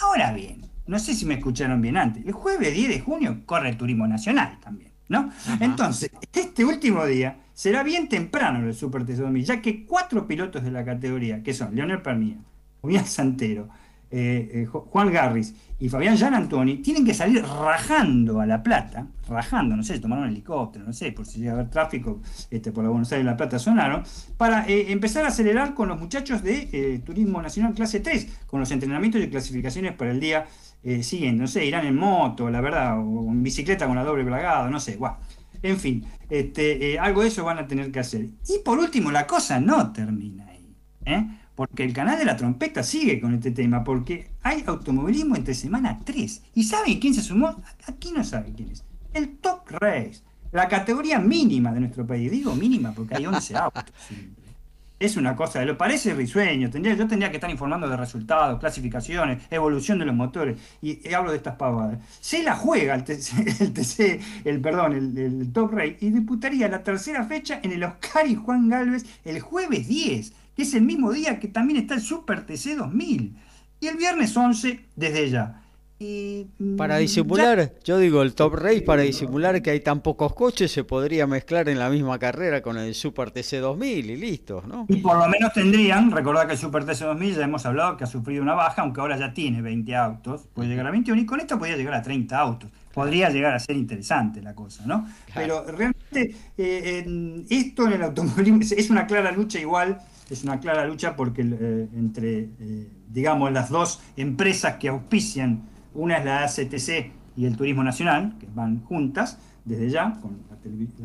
Ahora bien, no sé si me escucharon bien antes, el jueves 10 de junio corre el Turismo Nacional también, ¿no? Entonces, este último día será bien temprano el Super TC2000, ya que cuatro pilotos de la categoría, que son Leonel Permía, Julián Santero, eh, eh, Juan Garris y Fabián Jean Antoni tienen que salir rajando a La Plata, rajando, no sé, tomaron un helicóptero, no sé, por si llega a haber tráfico este, por la Buenos Aires y La Plata sonaron, para eh, empezar a acelerar con los muchachos de Turismo Nacional Clase 3, con los entrenamientos y clasificaciones para el día siguiente, no sé, irán en moto, la verdad, o en bicicleta con la doble plagada, no sé, guau. En fin, este, algo de eso van a tener que hacer. Y por último, la cosa no termina ahí. ¿eh? porque el canal de la trompeta sigue con este tema, porque hay automovilismo entre semana 3. ¿Y saben quién se sumó? Aquí no sabe quién es. El Top Race. la categoría mínima de nuestro país. Digo mínima porque hay 11 autos. Es una cosa, lo parece risueño. Yo tendría que estar informando de resultados, clasificaciones, evolución de los motores. Y, hablo de estas pavadas. Se la juega el TC, el, perdón, el, Top Race y disputaría la tercera fecha en el Oscar y Juan Galvez el jueves 10, que es el mismo día que también está el Super TC 2000. Y el viernes 11 desde ya. Para mm, disimular, yo digo el Top Race, para disimular que hay tan pocos coches, se podría mezclar en la misma carrera con el Super TC 2000 y listo, ¿no? Y por lo menos tendrían, recordad que el Super TC 2000 ya hemos hablado que ha sufrido una baja, aunque ahora ya tiene 20 autos, puede llegar a 21 y con esto podría llegar a 30 autos. Podría llegar a ser interesante la cosa, ¿no? Pero realmente eh, esto en el automovilismo es una clara lucha igual, es una clara lucha porque eh, entre, eh, digamos, las dos empresas que auspician una es la ACTC y el Turismo Nacional, que van juntas desde ya con la,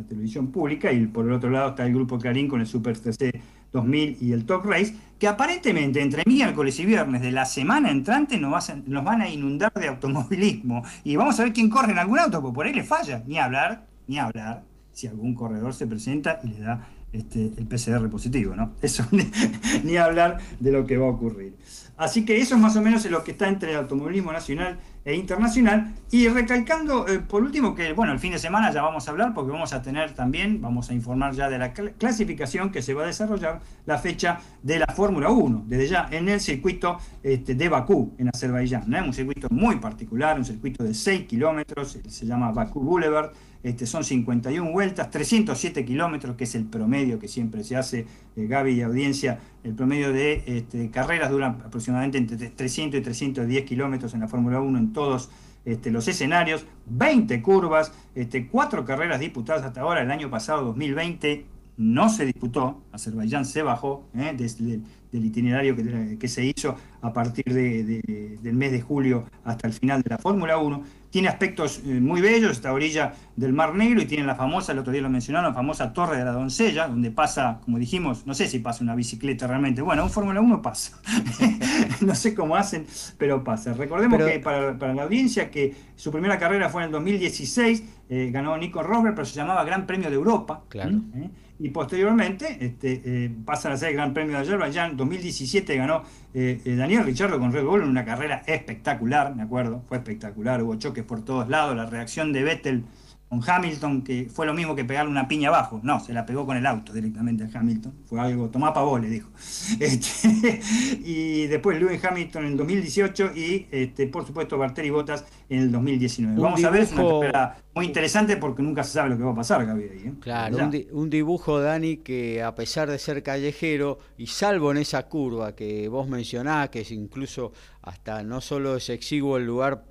televisión pública, y por el otro lado está el Grupo Clarín con el Super TC 2000 y el Top Race, que aparentemente entre miércoles y viernes de la semana entrante nos, nos van a inundar de automovilismo. Y vamos a ver quién corre en algún auto, porque por ahí le falla. Ni hablar, ni hablar, si algún corredor se presenta y le da este, el PCR positivo, ¿no? Eso ni hablar de lo que va a ocurrir. Así que eso es más o menos lo que está entre el automovilismo nacional e internacional. Y recalcando, eh, por último, que bueno, el fin de semana ya vamos a hablar porque vamos a tener también, vamos a informar ya de la clasificación que se va a desarrollar la fecha de la Fórmula 1, desde ya en el circuito este, de Bakú, en Azerbaiyán. ¿no? Un circuito muy particular, un circuito de 6 kilómetros, se llama Bakú Boulevard este, son 51 vueltas, 307 kilómetros, que es el promedio que siempre se hace, eh, Gaby y audiencia, el promedio de este, carreras duran aproximadamente entre 300 y 310 kilómetros en la Fórmula 1 en todos este, los escenarios, 20 curvas, este, 4 carreras disputadas hasta ahora, el año pasado 2020 no se disputó, Azerbaiyán se bajó ¿eh? desde del itinerario que, se hizo a partir del mes de julio hasta el final de la Fórmula 1. Tiene aspectos eh, muy bellos, esta orilla del Mar Negro, y tiene la famosa, el otro día lo mencionaron, la famosa Torre de la Doncella, donde pasa, como dijimos, no sé si pasa una bicicleta realmente. Bueno, un Fórmula 1 pasa. no sé cómo hacen, pero pasa. Recordemos que para, la audiencia que su primera carrera fue en el 2016, eh, ganó Nico Rosberg, pero se llamaba Gran Premio de Europa. Claro. ¿Eh? Y posteriormente este, eh, pasan a ser el Gran Premio de Azerbaiyán. En 2017 ganó eh, eh, Daniel Richardo con Red Bull en una carrera espectacular, me acuerdo, fue espectacular, hubo choques por todos lados, la reacción de Vettel con Hamilton, que fue lo mismo que pegarle una piña abajo. No, se la pegó con el auto directamente a Hamilton. Fue algo, tomá pa le dijo. Este, y después Lewis Hamilton en el 2018 y, este, por supuesto, Barteri Bottas en el 2019. Vamos a ver, es una carrera muy interesante porque nunca se sabe lo que va a pasar, Gaby. ¿eh? Claro, un, dibujo, Dani, que a pesar de ser callejero, y salvo en esa curva que vos mencionás, que es incluso hasta no solo es exiguo el lugar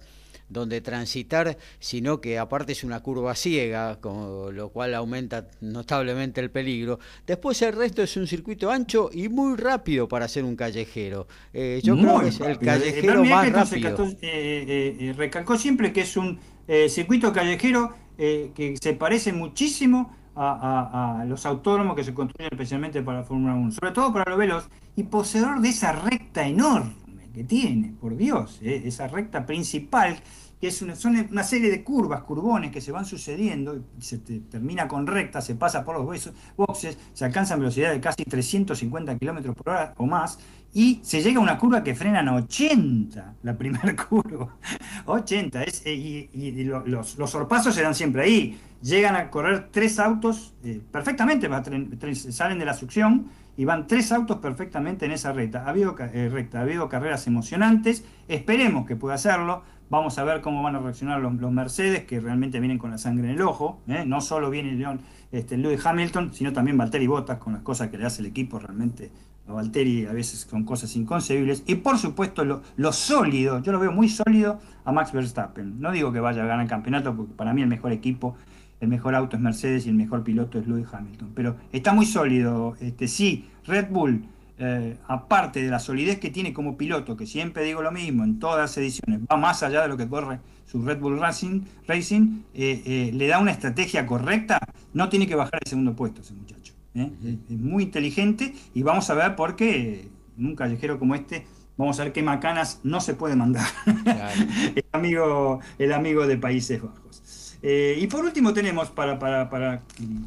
donde transitar, sino que aparte es una curva ciega, con lo cual aumenta notablemente el peligro. Después el resto es un circuito ancho y muy rápido para ser un callejero. Eh, yo creo que es el callejero más rápido. Eh, eh, recalcó siempre que es un circuito callejero que se parece muchísimo a, los autónomos que se construyen especialmente para la Fórmula 1, sobre todo para los velos, y poseedor de esa recta enorme que tiene, por Dios, ¿eh? esa recta principal, que es una, son una serie de curvas, curbones que se van sucediendo, se termina con recta, se pasa por los boxes, se alcanzan velocidades de casi 350 kilómetros por hora o más, y se llega a una curva que frenan a 80, la primera curva. 80, es, eh, y, los, los sorpasos se dan siempre ahí. Llegan a correr tres autos eh, perfectamente, salen de la succión y van tres autos perfectamente en esa recta. Ha habido, eh, recta. Ha habido carreras emocionantes, esperemos que pueda hacerlo. Vamos a ver cómo van a reaccionar los, Mercedes, que realmente vienen con la sangre en el ojo. ¿eh? No solo viene Leon, este, Lewis Hamilton, sino también Valtteri Bottas con las cosas que le hace el equipo. Realmente a Valtteri a veces con cosas inconcebibles. Y por supuesto lo, lo, sólido, yo lo veo muy sólido a Max Verstappen. No digo que vaya a ganar el campeonato, porque para mí el mejor equipo el mejor auto es Mercedes y el mejor piloto es Lewis Hamilton. Pero está muy sólido. Este, sí, Red Bull, eh, aparte de la solidez que tiene como piloto, que siempre digo lo mismo en todas las ediciones, va más allá de lo que corre su Red Bull Racing, Racing eh, eh, le da una estrategia correcta, no tiene que bajar el segundo puesto ese muchacho. Es muy inteligente y vamos a ver por qué en un callejero como este vamos a ver qué macanas no se puede mandar el, amigo, el amigo de Países Bajos. Eh, y por último tenemos, para, para, para,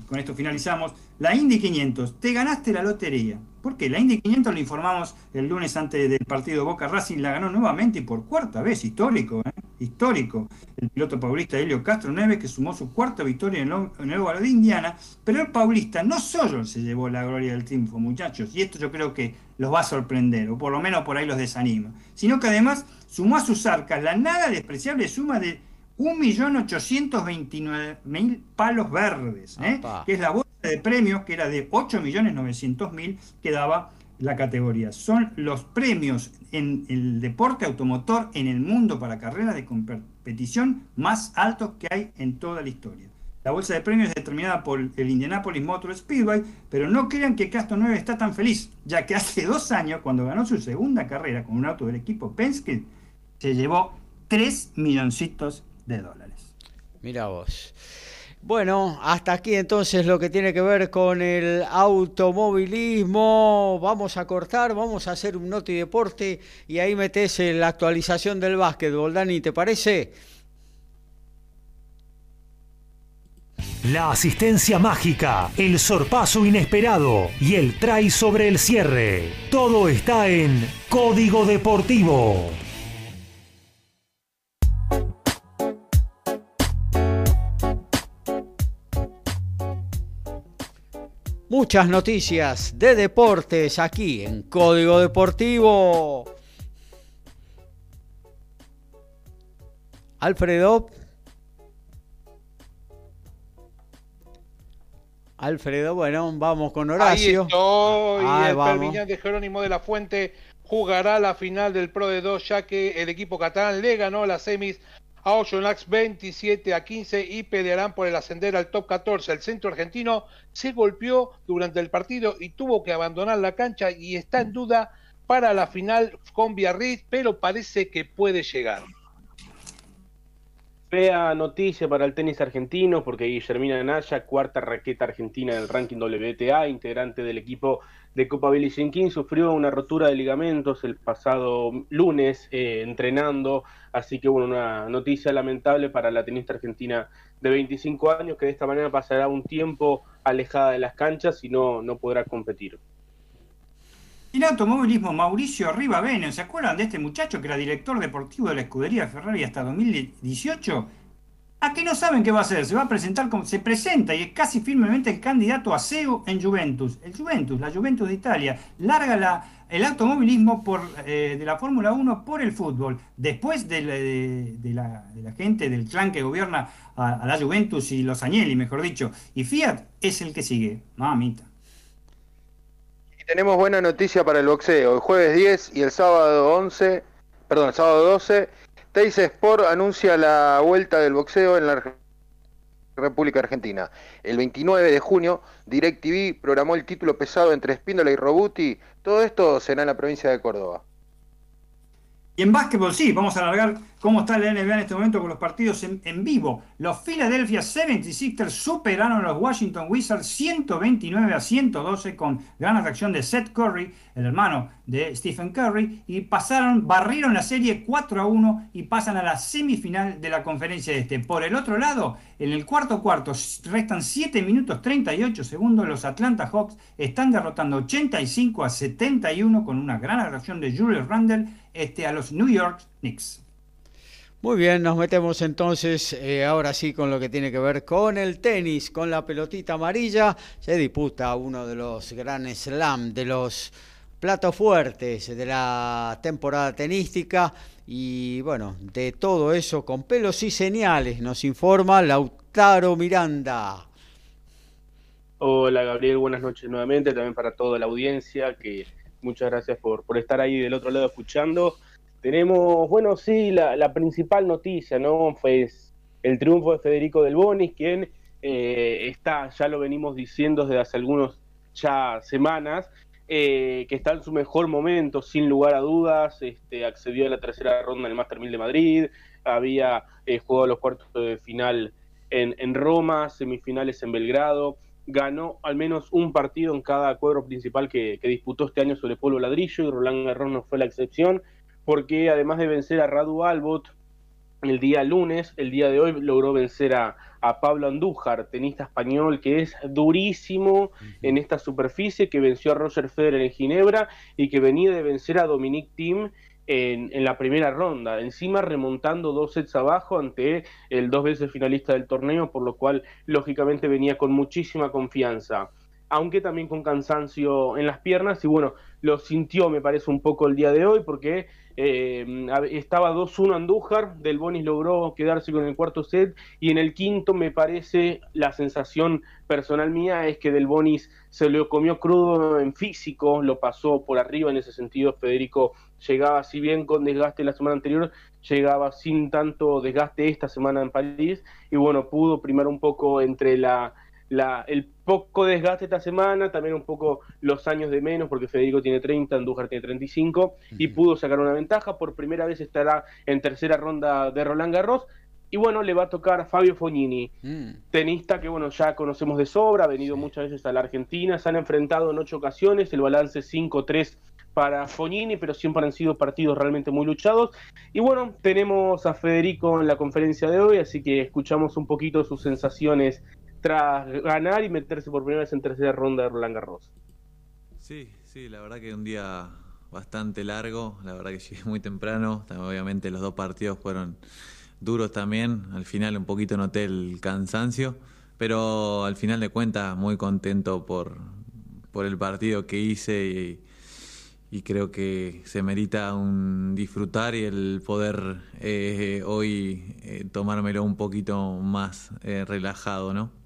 con esto finalizamos, la Indy 500. Te ganaste la lotería. ¿Por qué? La Indy 500 lo informamos el lunes antes del partido Boca Racing, la ganó nuevamente y por cuarta vez, histórico, ¿eh? histórico. El piloto paulista Helio Castro Neves, que sumó su cuarta victoria en el, el de Indiana, pero el paulista no solo se llevó la gloria del triunfo, muchachos, y esto yo creo que los va a sorprender, o por lo menos por ahí los desanima, sino que además sumó a sus arcas la nada despreciable suma de 1.829.000 palos verdes, ¿eh? que es la bolsa de premios que era de 8.900.000 que daba la categoría. Son los premios en el deporte automotor en el mundo para carreras de competición más altos que hay en toda la historia. La bolsa de premios es determinada por el Indianapolis Motor Speedway, pero no crean que Castro 9 está tan feliz, ya que hace dos años, cuando ganó su segunda carrera con un auto del equipo Penske, se llevó 3 milloncitos de dólares. Mira vos. Bueno, hasta aquí entonces lo que tiene que ver con el automovilismo. Vamos a cortar, vamos a hacer un noti deporte y ahí metes la actualización del básquetbol. Dani, ¿te parece? La asistencia mágica, el sorpaso inesperado y el try sobre el cierre. Todo está en Código Deportivo. Muchas noticias de deportes aquí en Código Deportivo. Alfredo. Alfredo, bueno, vamos con Horacio. Ahí estoy. el de Jerónimo de la Fuente jugará la final del Pro de 2 ya que el equipo catalán le ganó las semis a Oyonlax 27 a 15 y pelearán por el ascender al top 14. El centro argentino se golpeó durante el partido y tuvo que abandonar la cancha y está en duda para la final con Biarritz, pero parece que puede llegar. Fea noticia para el tenis argentino porque Guillermina Naya, cuarta raqueta argentina en el ranking WTA, integrante del equipo de Copa King, sufrió una rotura de ligamentos el pasado lunes eh, entrenando, así que bueno, una noticia lamentable para la tenista argentina de 25 años que de esta manera pasará un tiempo alejada de las canchas y no, no podrá competir. En automovilismo, Mauricio Rivabene, ¿se acuerdan de este muchacho que era director deportivo de la escudería Ferrari hasta 2018? ¿A qué no saben qué va a hacer? Se va a presentar como se presenta y es casi firmemente el candidato a CEO en Juventus. El Juventus, la Juventus de Italia, larga la, el automovilismo por, eh, de la Fórmula 1 por el fútbol. Después de la, gente del clan que gobierna a, a, la Juventus y los Agnelli, mejor dicho. Y Fiat es el que sigue. Mamita tenemos buena noticia para el boxeo. El jueves 10 y el sábado 11, perdón, el sábado 12, Teis Sport anuncia la vuelta del boxeo en la República Argentina. El 29 de junio, DirecTV programó el título pesado entre Espíndola y Robuti. Todo esto será en la provincia de Córdoba. Y en básquetbol sí, vamos a alargar cómo está la NBA en este momento con los partidos en, vivo. Los Philadelphia 76ers superaron a los Washington Wizards 129 a 112 con gran atracción de Seth Curry, el hermano de Stephen Curry, y pasaron, barrieron la serie 4 a 1 y pasan a la semifinal de la conferencia este. Por el otro lado, en el cuarto cuarto, restan 7 minutos 38 segundos, los Atlanta Hawks están derrotando 85 a 71 con una gran atracción de Julius Randle este, a los New York Knicks. Muy bien, nos metemos entonces eh, ahora sí con lo que tiene que ver con el tenis, con la pelotita amarilla. Se disputa uno de los grandes slam, de los platos fuertes de la temporada tenística. Y bueno, de todo eso con pelos y señales nos informa Lautaro Miranda. Hola Gabriel, buenas noches nuevamente, también para toda la audiencia, que muchas gracias por, por estar ahí del otro lado escuchando. Tenemos, bueno, sí, la, principal noticia, ¿no? Fue el triunfo de Federico Del Bonis, quien eh, está, ya lo venimos diciendo desde hace algunos ya semanas, eh, que está en su mejor momento, sin lugar a dudas, este, accedió a la tercera ronda en el Master 1000 de Madrid, había eh, jugado los cuartos de final en, en, Roma, semifinales en Belgrado, ganó al menos un partido en cada cuadro principal que, que disputó este año sobre polvo ladrillo y Roland Garros no fue la excepción porque además de vencer a Radu Albot, el día lunes, el día de hoy logró vencer a, Pablo Andújar, tenista español que es durísimo en esta superficie, que venció a Roger Federer en Ginebra y que venía de vencer a Dominic Thiem en, en, la primera ronda, encima remontando dos sets abajo ante el dos veces finalista del torneo, por lo cual lógicamente venía con muchísima confianza. Aunque también con cansancio en las piernas y bueno, lo sintió me parece un poco el día de hoy porque eh, estaba 2-1 Andújar, Del Bonis logró quedarse con el cuarto set y en el quinto me parece la sensación personal mía es que Del Bonis se lo comió crudo en físico, lo pasó por arriba en ese sentido, Federico llegaba si bien con desgaste la semana anterior, llegaba sin tanto desgaste esta semana en París y bueno, pudo primar un poco entre la el poco desgaste esta semana, también un poco los años de menos, porque Federico tiene 30, Andújar tiene 35, y pudo sacar una ventaja. Por primera vez estará en tercera ronda de Roland Garros. Y bueno, le va a tocar a Fabio Fognini, mm. tenista que bueno, ya conocemos de sobra, ha venido muchas veces a la Argentina, se han enfrentado en ocho ocasiones, el balance 5-3 para Fognini, pero siempre han sido partidos realmente muy luchados. Y bueno, tenemos a Federico en la conferencia de hoy, así que escuchamos un poquito sus sensaciones tras ganar y meterse por primera vez en tercera ronda de Roland Garros. Sí, sí, la verdad que un día bastante largo, la verdad que llegué muy temprano, obviamente los dos partidos fueron duros también, al final un poquito noté el cansancio, pero al final de cuentas muy contento por, por el partido que hice y, creo que se merita un disfrutar y el poder eh, hoy eh, tomármelo un poquito más eh, relajado, ¿no?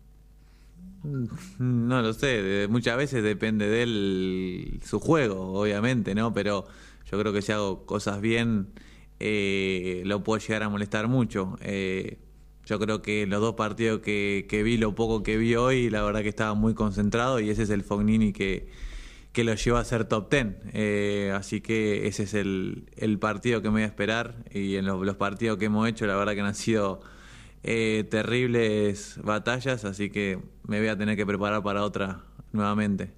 No lo sé, muchas veces depende de él su juego, obviamente, ¿no? Pero yo creo que si hago cosas bien, eh, lo puedo llegar a molestar mucho. Eh, yo creo que los dos partidos que, vi, lo poco que vi hoy, la verdad que estaba muy concentrado y ese es el Fognini que, que lo lleva a ser top ten. Eh, así que ese es el, el, partido que me voy a esperar y en los, los partidos que hemos hecho, la verdad que han sido eh, terribles batallas, así que me voy a tener que preparar para otra nuevamente.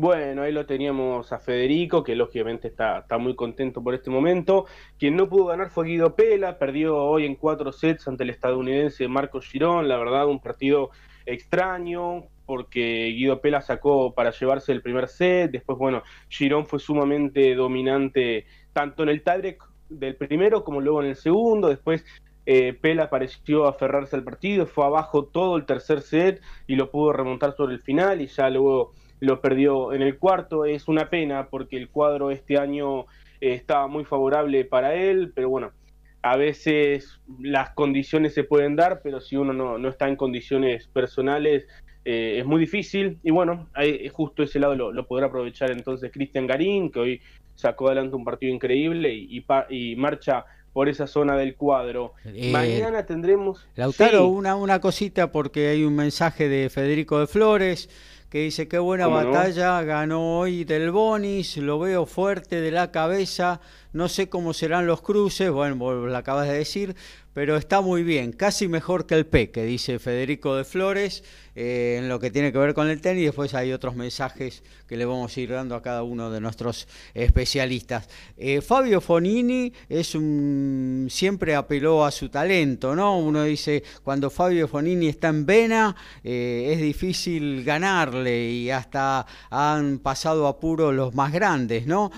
Bueno, ahí lo teníamos a Federico, que lógicamente está, está muy contento por este momento. Quien no pudo ganar fue Guido Pela, perdió hoy en cuatro sets ante el estadounidense Marco Girón, la verdad un partido extraño, porque Guido Pela sacó para llevarse el primer set, después, bueno, Girón fue sumamente dominante tanto en el tiebreak del primero como luego en el segundo, después eh, Pela pareció aferrarse al partido, fue abajo todo el tercer set y lo pudo remontar sobre el final y ya luego lo perdió en el cuarto. Es una pena porque el cuadro este año eh, estaba muy favorable para él, pero bueno, a veces las condiciones se pueden dar, pero si uno no, está en condiciones personales eh, es muy difícil. Y bueno, justo ese lado lo, lo podrá aprovechar entonces Cristian Garín, que hoy sacó adelante un partido increíble y, y, marcha por esa zona del cuadro. Eh, Mañana tendremos... Lautaro, una, una cosita porque hay un mensaje de Federico de Flores que dice qué buena batalla ganó hoy del Bonis, lo veo fuerte de la cabeza, no sé cómo serán los cruces, bueno, lo acabas de decir, pero está muy bien, casi mejor que el Peque, dice Federico de Flores, eh, en lo que tiene que ver con el tenis. Después hay otros mensajes que le vamos a ir dando a cada uno de nuestros especialistas. Eh, Fabio Fonini es siempre apeló a su talento, ¿no? Uno dice, cuando Fabio Fonini está en vena, eh, es difícil ganarle y hasta han pasado apuros los más grandes, ¿no?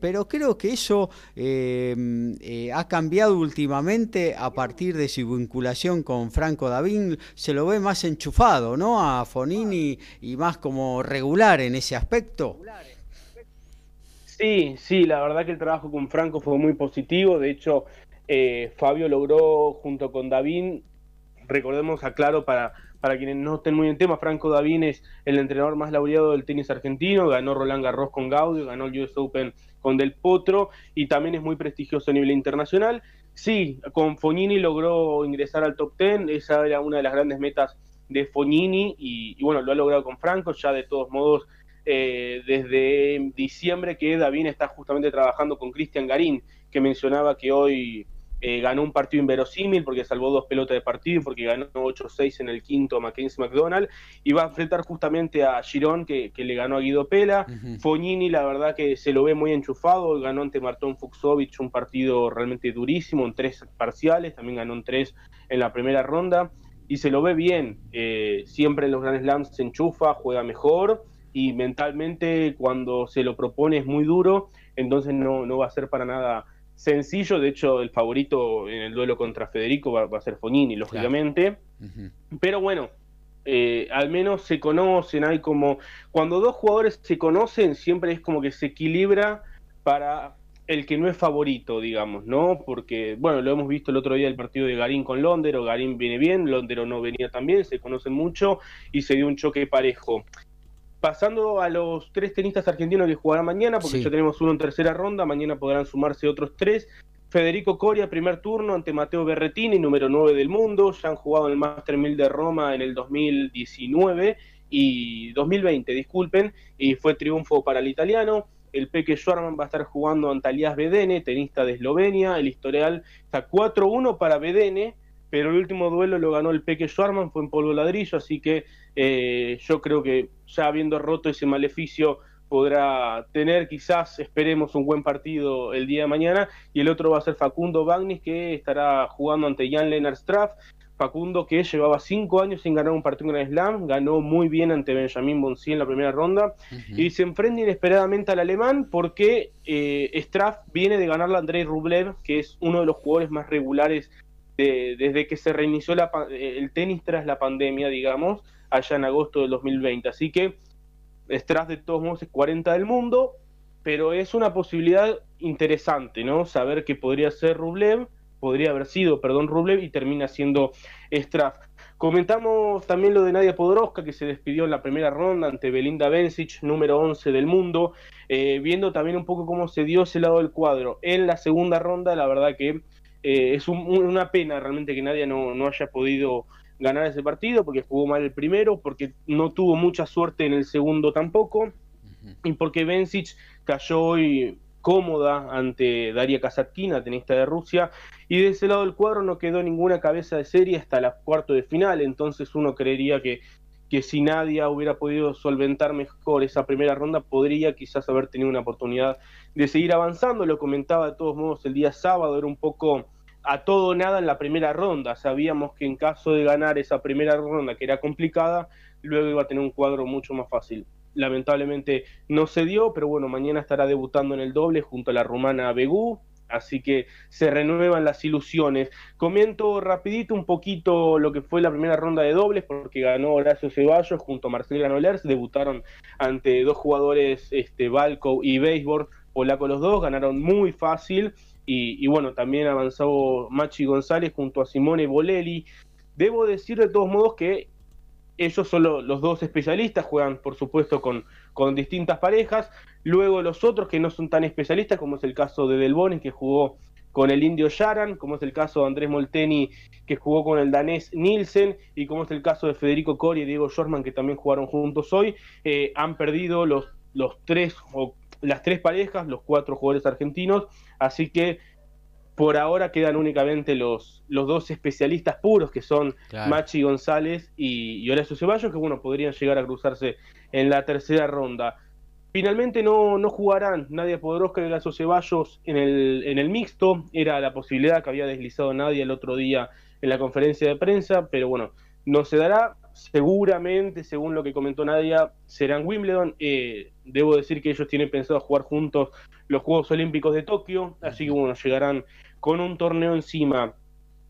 pero creo que eso ha cambiado últimamente a partir de su vinculación con Franco Davín, se lo ve más enchufado ¿no? A Fonini y más como regular en ese aspecto. Sí, sí, la verdad que el trabajo con Franco fue muy positivo. De hecho, eh, Fabio logró junto con Davín, recordemos, aclaro para, para quienes no estén muy en tema, Franco Davín es el entrenador más laureado del tenis argentino, ganó Roland Garros con Gaudio, ganó el US Open con Del Potro y también es muy prestigioso a nivel internacional. Sí, con Fonini logró ingresar al top 10, esa era una de las grandes metas de Fognini y, bueno, lo ha logrado con Franco, ya de todos modos eh, desde diciembre que David está justamente trabajando con Cristian Garín, que mencionaba que hoy eh, ganó un partido inverosímil porque salvó dos pelotas de partido, porque ganó 8-6 en el quinto Mackenzie McDonald, y va a enfrentar justamente a Girón, que, le ganó a Guido Pela. Fognini, la verdad que se lo ve muy enchufado, ganó ante Martón Fuxovic un partido realmente durísimo, en tres parciales, también ganó en tres en la primera ronda, y se lo ve bien, eh, siempre en los Grand Slams se enchufa, juega mejor, y mentalmente cuando se lo propone es muy duro, entonces no, no va a ser para nada sencillo. De hecho, el favorito en el duelo contra Federico va, a ser Fognini, lógicamente. Pero bueno, eh, al menos se conocen, hay como... Cuando dos jugadores se conocen, siempre es como que se equilibra para el que no es favorito, digamos, ¿no? Porque, bueno, lo hemos visto el otro día el partido de Garín con Londero, Garín viene bien, Londero no venía tan bien, se conocen mucho y se dio un choque parejo. Pasando a los tres tenistas argentinos que jugarán mañana, porque ya tenemos uno en tercera ronda, mañana podrán sumarse otros tres. Federico Coria, primer turno ante Mateo Berretini, número 9 del mundo. Ya han jugado en el Master 1000 de Roma en el 2019 y 2020, disculpen, y fue triunfo para el italiano. El Peque Schwarman va a estar jugando ante Alias Bedene, tenista de Eslovenia. El historial está 4-1 para Bedene pero el último duelo lo ganó el Peque Schwarman, fue en polvo ladrillo, así que eh, yo creo que ya habiendo roto ese maleficio podrá tener quizás, esperemos, un buen partido el día de mañana, y el otro va a ser Facundo Bagnis, que estará jugando ante Jan Lennart Straff, Facundo que llevaba cinco años sin ganar un partido en el Slam, ganó muy bien ante Benjamín Bonsi en la primera ronda y se enfrenta inesperadamente al alemán porque eh, Straff viene de ganarle a Andrei Rublev, que es uno de los jugadores más regulares desde que se reinició el tenis tras la pandemia, digamos, allá en agosto del 2020. Así que Strass de todos modos es 40 del mundo, pero es una posibilidad interesante, ¿no? Saber que podría ser Rublev, podría haber sido, perdón, Rublev y termina siendo Straff. Comentamos también lo de Nadia Podoroska, que se despidió en la primera ronda ante Belinda Bencic, número 11 del mundo, eh, viendo también un poco cómo se dio ese lado del cuadro. En la segunda ronda, la verdad que eh, es una pena realmente que nadie no, haya podido ganar ese partido porque jugó mal el primero, porque no tuvo mucha suerte en el segundo tampoco y porque Bencic cayó hoy cómoda ante Daria Kazatkina, tenista de Rusia, y de ese lado del cuadro no quedó ninguna cabeza de serie hasta la cuarto de final, entonces uno creería que, que si Nadia hubiera podido solventar mejor esa primera ronda, podría quizás haber tenido una oportunidad de seguir avanzando, lo comentaba de todos modos el día sábado, era un poco a todo nada en la primera ronda, sabíamos que en caso de ganar esa primera ronda que era complicada, luego iba a tener un cuadro mucho más fácil. Lamentablemente no se dio, pero bueno, mañana estará debutando en el doble junto a la rumana Begú, así que se renuevan las ilusiones. Comento rapidito un poquito lo que fue la primera ronda de dobles, porque ganó Horacio Ceballos junto a Marcel Granollers, debutaron ante dos jugadores, este, Balco y Baseball, polaco los dos, ganaron muy fácil y, bueno, también avanzó Machi González junto a Simone Bolelli. Debo decir de todos modos que ellos son los dos especialistas, juegan por supuesto con, con distintas parejas. Luego los otros que no son tan especialistas, como es el caso de Del Bones, que jugó con el indio Sharan, como es el caso de Andrés Molteni, que jugó con el danés Nielsen, y como es el caso de Federico Cori y Diego Schorman, que también jugaron juntos hoy, eh, han perdido los, los tres o las tres parejas, los cuatro jugadores argentinos, así que por ahora quedan únicamente los, los dos especialistas puros, que son Machi González y, Horacio Ceballos, que bueno, podrían llegar a cruzarse en la tercera ronda. Finalmente no, no jugarán Nadia Podoroska y Horacio Ceballos en el, en el mixto, era la posibilidad que había deslizado Nadia el otro día en la conferencia de prensa, pero bueno, no se dará seguramente, según lo que comentó Nadia, serán Wimbledon. Eh, debo decir que ellos tienen pensado jugar juntos los Juegos Olímpicos de Tokio, así que bueno, llegarán con un torneo encima.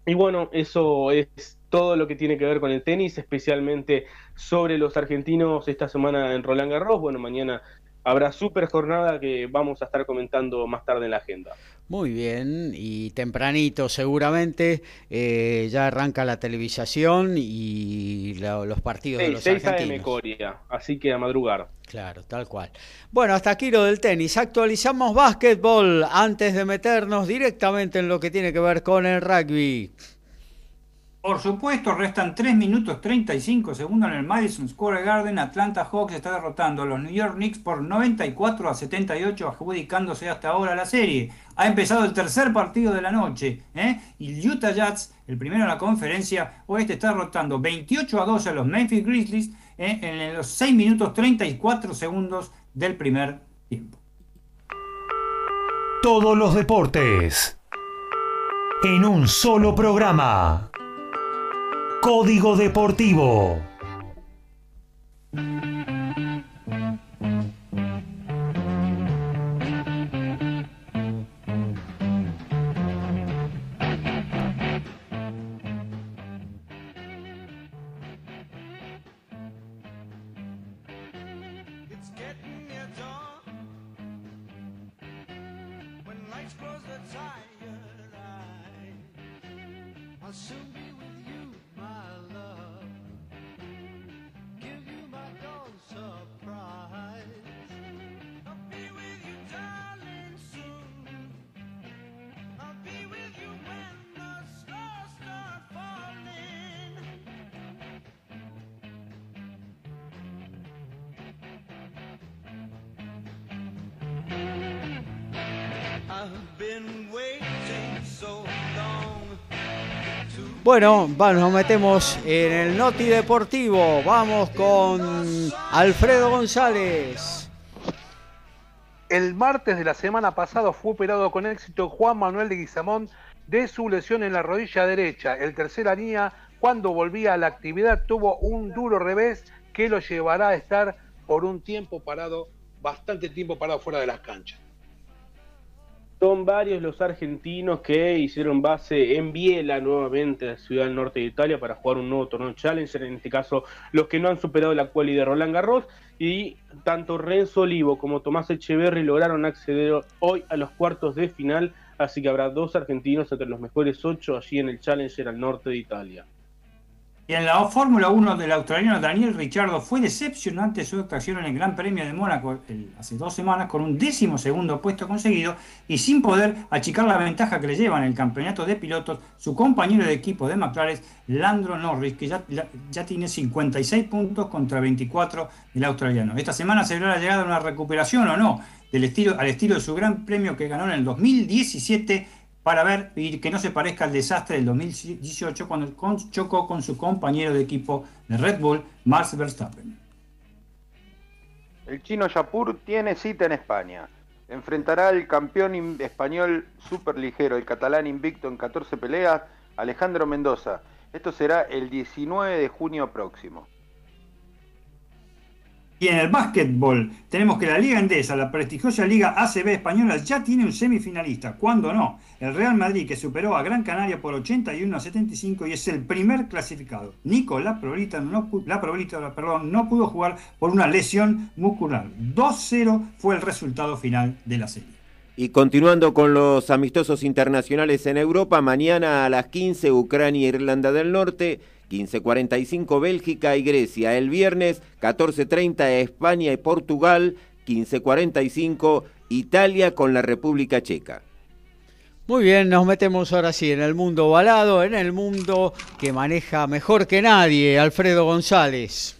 Y bueno, eso es todo lo que tiene que ver con el tenis, especialmente sobre los argentinos esta semana en Roland Garros. Bueno, mañana habrá super jornada que vamos a estar comentando más tarde en la agenda. Muy bien, y tempranito seguramente eh, ya arranca la televisación y los partidos de los 6 argentinos. Coria, así que a madrugar. Claro, tal cual. Bueno, hasta aquí lo del tenis. Actualizamos básquetbol antes de meternos directamente en lo que tiene que ver con el rugby. Por supuesto, restan 3 minutos 35 segundos en el Madison Square Garden. Atlanta Hawks está derrotando a los New York Knicks por 94 a 78, adjudicándose hasta ahora la serie. Ha empezado el tercer partido de la noche. ¿eh? Y Utah Jazz, el primero en la conferencia oeste, está derrotando 28 a 12 a los Memphis Grizzlies ¿eh? en los 6 minutos 34 segundos del primer tiempo. Todos los deportes en un solo programa. Código Deportivo. Bueno, nos metemos en el Noti Deportivo. Vamos con Alfredo González. El martes de la semana pasada fue operado con éxito Juan Manuel de Guizamón de su lesión en la rodilla derecha. El tercer línea, cuando volvía a la actividad, tuvo un duro revés que lo llevará a estar por un tiempo parado, bastante tiempo parado fuera de las canchas. Son varios los argentinos que hicieron base en Biela nuevamente, la ciudad del norte de Italia, para jugar un nuevo torneo Challenger. En este caso, los que no han superado la quali de Roland Garros. Y tanto Renzo Olivo como Tomás Echeverri lograron acceder hoy a los cuartos de final. Así que habrá dos argentinos entre los mejores ocho allí en el Challenger al norte de Italia. Y en la Fórmula 1 del australiano Daniel Ricciardo fue decepcionante su actuación en el Gran Premio de Mónaco hace dos semanas con un décimo segundo puesto conseguido y sin poder achicar la ventaja que le lleva en el campeonato de pilotos su compañero de equipo de McLaren, Landro Norris, que ya, ya tiene 56 puntos contra 24 del australiano. Esta semana se verá la llegada de una recuperación o no del estilo, al estilo de su Gran Premio que ganó en el 2017 para ver y que no se parezca al desastre del 2018 cuando chocó con su compañero de equipo de Red Bull, Max Verstappen. El chino Yapur tiene cita en España. Enfrentará al campeón español superligero, el catalán invicto en 14 peleas, Alejandro Mendoza. Esto será el 19 de junio próximo. Y en el básquetbol tenemos que la Liga Endesa, la prestigiosa Liga ACB española, ya tiene un semifinalista. ¿Cuándo no? El Real Madrid que superó a Gran Canaria por 81 a 75 y es el primer clasificado. Nico la no, la perdón, no pudo jugar por una lesión muscular. 2-0 fue el resultado final de la serie. Y continuando con los amistosos internacionales en Europa, mañana a las 15 Ucrania e Irlanda del Norte. 15.45 Bélgica y Grecia. El viernes 14.30 España y Portugal. 15.45 Italia con la República Checa. Muy bien, nos metemos ahora sí en el mundo balado, en el mundo que maneja mejor que nadie, Alfredo González.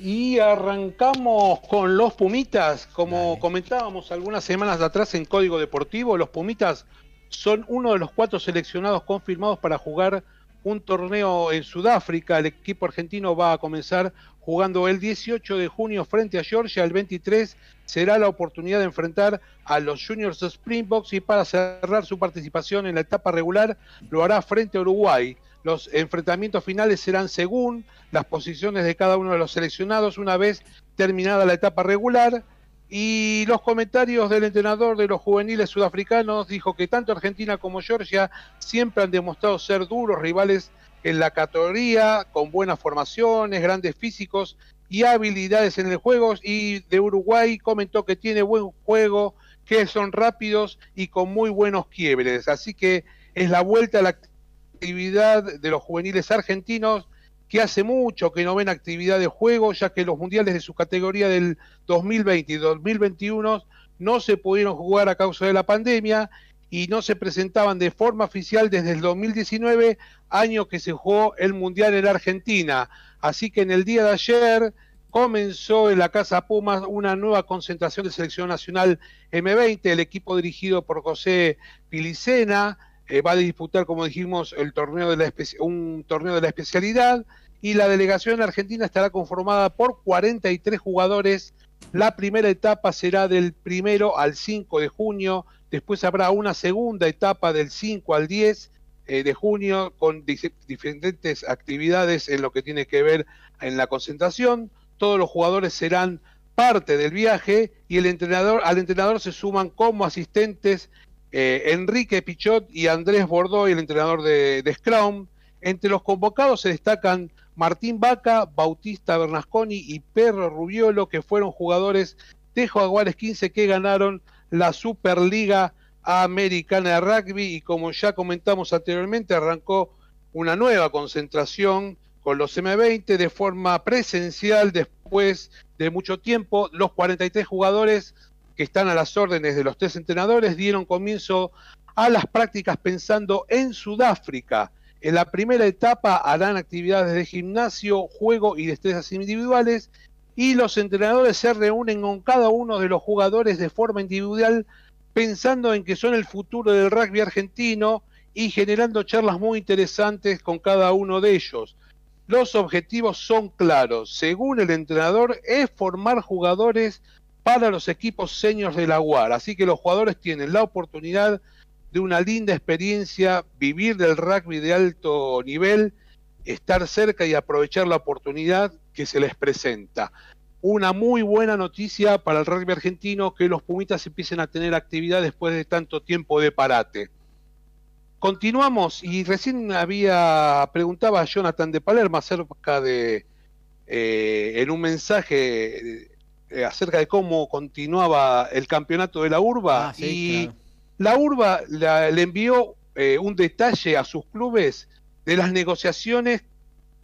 Y arrancamos con los Pumitas, como comentábamos algunas semanas atrás en Código Deportivo, los Pumitas son uno de los cuatro seleccionados confirmados para jugar un torneo en Sudáfrica. El equipo argentino va a comenzar jugando el 18 de junio frente a Georgia. El 23 será la oportunidad de enfrentar a los Juniors Springboks y para cerrar su participación en la etapa regular lo hará frente a Uruguay. Los enfrentamientos finales serán según las posiciones de cada uno de los seleccionados una vez terminada la etapa regular. Y los comentarios del entrenador de los juveniles sudafricanos dijo que tanto Argentina como Georgia siempre han demostrado ser duros rivales en la categoría, con buenas formaciones, grandes físicos y habilidades en el juego. Y de Uruguay comentó que tiene buen juego, que son rápidos y con muy buenos quiebres. Así que es la vuelta a la actividad de los juveniles argentinos que hace mucho que no ven actividad de juego, ya que los mundiales de su categoría del 2020 y 2021 no se pudieron jugar a causa de la pandemia y no se presentaban de forma oficial desde el 2019, año que se jugó el Mundial en Argentina. Así que en el día de ayer comenzó en la Casa Pumas una nueva concentración de selección nacional M20, el equipo dirigido por José Pilicena eh, va a disputar, como dijimos, el torneo de la un torneo de la especialidad y la delegación argentina estará conformada por 43 jugadores. La primera etapa será del primero al 5 de junio, después habrá una segunda etapa del 5 al 10 eh, de junio con diferentes actividades en lo que tiene que ver en la concentración. Todos los jugadores serán parte del viaje y el entrenador, al entrenador se suman como asistentes eh, Enrique Pichot y Andrés Bordeaux, el entrenador de, Scrum. Entre los convocados se destacan Martín Vaca, Bautista Bernasconi y Perro Rubiolo, que fueron jugadores de Jaguares 15 que ganaron la Superliga Americana de Rugby y como ya comentamos anteriormente, arrancó una nueva concentración con los M20 de forma presencial después de mucho tiempo. Los 43 jugadores que están a las órdenes de los tres entrenadores, dieron comienzo a las prácticas pensando en Sudáfrica. En la primera etapa harán actividades de gimnasio, juego y destrezas individuales y los entrenadores se reúnen con cada uno de los jugadores de forma individual pensando en que son el futuro del rugby argentino y generando charlas muy interesantes con cada uno de ellos. Los objetivos son claros. Según el entrenador, es formar jugadores para los equipos seniors de la UAR. Así que los jugadores tienen la oportunidad de una linda experiencia, vivir del rugby de alto nivel, estar cerca y aprovechar la oportunidad que se les presenta. Una muy buena noticia para el rugby argentino que los Pumitas empiecen a tener actividad después de tanto tiempo de parate. Continuamos y recién había preguntaba a Jonathan de Palermo acerca de eh, en un mensaje eh, acerca de cómo continuaba el campeonato de la urba ah, y la urba le envió eh, un detalle a sus clubes de las negociaciones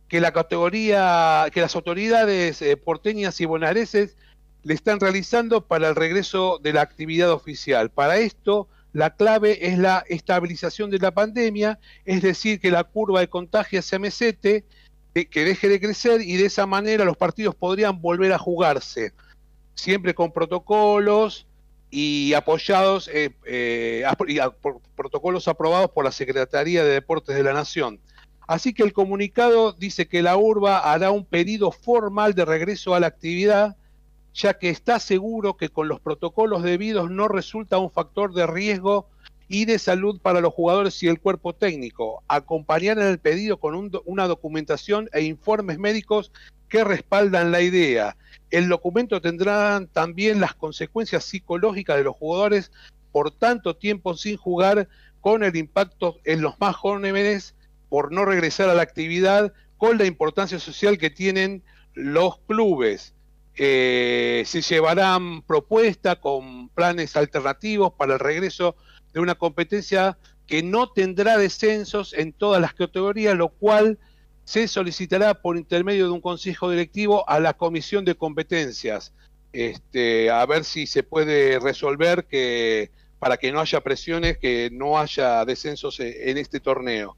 que la categoría, que las autoridades eh, porteñas y bonaerenses le están realizando para el regreso de la actividad oficial. Para esto, la clave es la estabilización de la pandemia, es decir, que la curva de contagio se mesete, que deje de crecer y de esa manera los partidos podrían volver a jugarse siempre con protocolos y apoyados eh, eh, por protocolos aprobados por la Secretaría de Deportes de la Nación. Así que el comunicado dice que la URBA hará un pedido formal de regreso a la actividad, ya que está seguro que con los protocolos debidos no resulta un factor de riesgo y de salud para los jugadores y el cuerpo técnico. Acompañar en el pedido con una documentación e informes médicos que respaldan la idea. El documento tendrá también las consecuencias psicológicas de los jugadores por tanto tiempo sin jugar con el impacto en los más jóvenes por no regresar a la actividad, con la importancia social que tienen los clubes. Eh, se llevarán propuestas con planes alternativos para el regreso de una competencia que no tendrá descensos en todas las categorías, lo cual se solicitará por intermedio de un consejo directivo a la comisión de competencias, este, a ver si se puede resolver que para que no haya presiones, que no haya descensos e, en este torneo.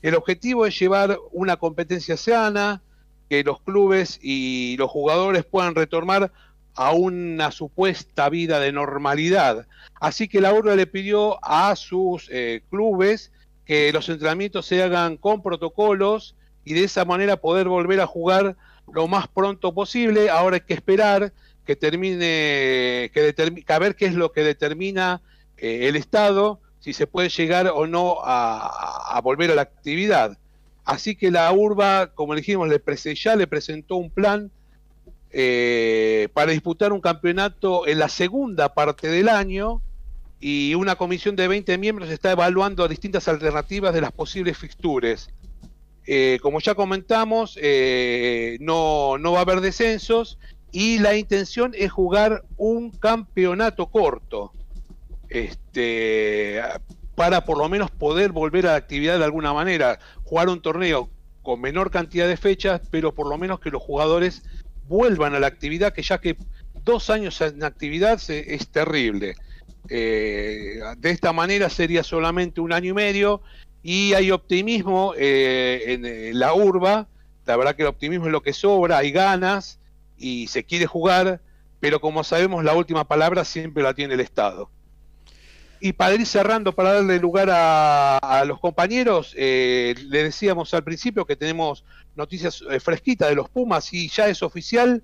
El objetivo es llevar una competencia sana, que los clubes y los jugadores puedan retomar a una supuesta vida de normalidad. Así que la URBA le pidió a sus eh, clubes que los entrenamientos se hagan con protocolos y de esa manera poder volver a jugar lo más pronto posible. Ahora hay que esperar que termine, que, a ver qué es lo que determina eh, el Estado, si se puede llegar o no a, volver a la actividad. Así que la URBA, como dijimos, le ya le presentó un plan eh, para disputar un campeonato en la segunda parte del año y una comisión de 20 miembros está evaluando distintas alternativas de las posibles fixtures. Eh, como ya comentamos, eh, no, va a haber descensos y la intención es jugar un campeonato corto este, para por lo menos poder volver a la actividad de alguna manera, jugar un torneo con menor cantidad de fechas, pero por lo menos que los jugadores vuelvan a la actividad, que ya que dos años en actividad es terrible. Eh, de esta manera sería solamente un año y medio y hay optimismo eh, en la urba. La verdad que el optimismo es lo que sobra, hay ganas y se quiere jugar, pero como sabemos la última palabra siempre la tiene el Estado. Y para ir cerrando, para darle lugar a, los compañeros, eh, le decíamos al principio que tenemos noticias eh, fresquitas de los Pumas y ya es oficial,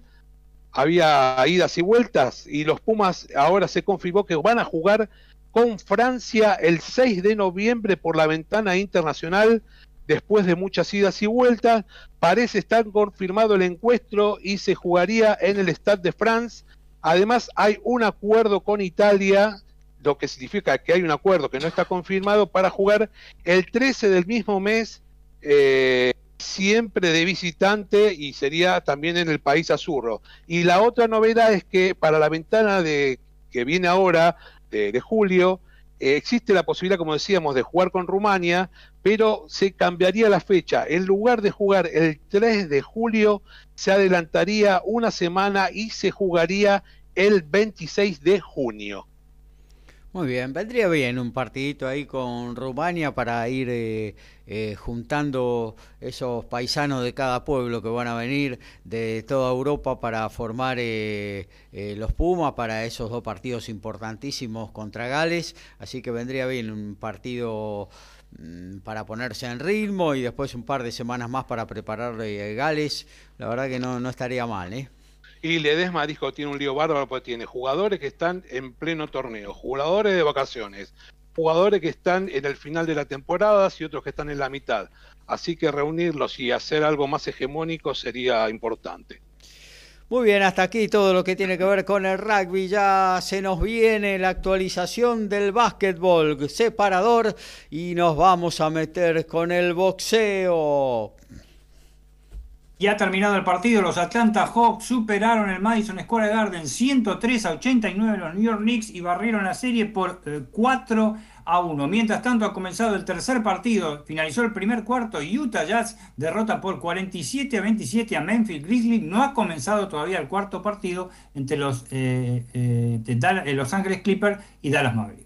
había idas y vueltas y los Pumas ahora se confirmó que van a jugar con Francia el 6 de noviembre por la ventana internacional después de muchas idas y vueltas. Parece estar confirmado el encuentro y se jugaría en el Stade de France. Además hay un acuerdo con Italia lo que significa que hay un acuerdo que no está confirmado para jugar el 13 del mismo mes, eh, siempre de visitante y sería también en el país azurro. Y la otra novedad es que para la ventana de que viene ahora, de, julio, eh, existe la posibilidad, como decíamos, de jugar con Rumania, pero se cambiaría la fecha. En lugar de jugar el 3 de julio, se adelantaría una semana y se jugaría el 26 de junio. Muy bien, vendría bien un partidito ahí con Rumania para ir eh, eh, juntando esos paisanos de cada pueblo que van a venir de toda Europa para formar eh, los Pumas para esos dos partidos importantísimos contra Gales. Así que vendría bien un partido mm, para ponerse en ritmo y después un par de semanas más para preparar Gales. La verdad que no, no estaría mal, ¿eh? Y Ledesma dijo tiene un lío bárbaro porque tiene jugadores que están en pleno torneo, jugadores de vacaciones, jugadores que están en el final de la temporada y otros que están en la mitad. Así que reunirlos y hacer algo más hegemónico sería importante. Muy bien, hasta aquí todo lo que tiene que ver con el rugby. Ya se nos viene la actualización del básquetbol separador y nos vamos a meter con el boxeo. Ya ha terminado el partido, los Atlanta Hawks superaron el Madison Square Garden 103 a 89 los New York Knicks y barrieron la serie por 4 eh, a 1. Mientras tanto ha comenzado el tercer partido, finalizó el primer cuarto, Utah Jazz derrota por 47 a 27 a Memphis Grizzlies. No ha comenzado todavía el cuarto partido entre los, eh, eh, Los Ángeles Clippers y Dallas Mavericks.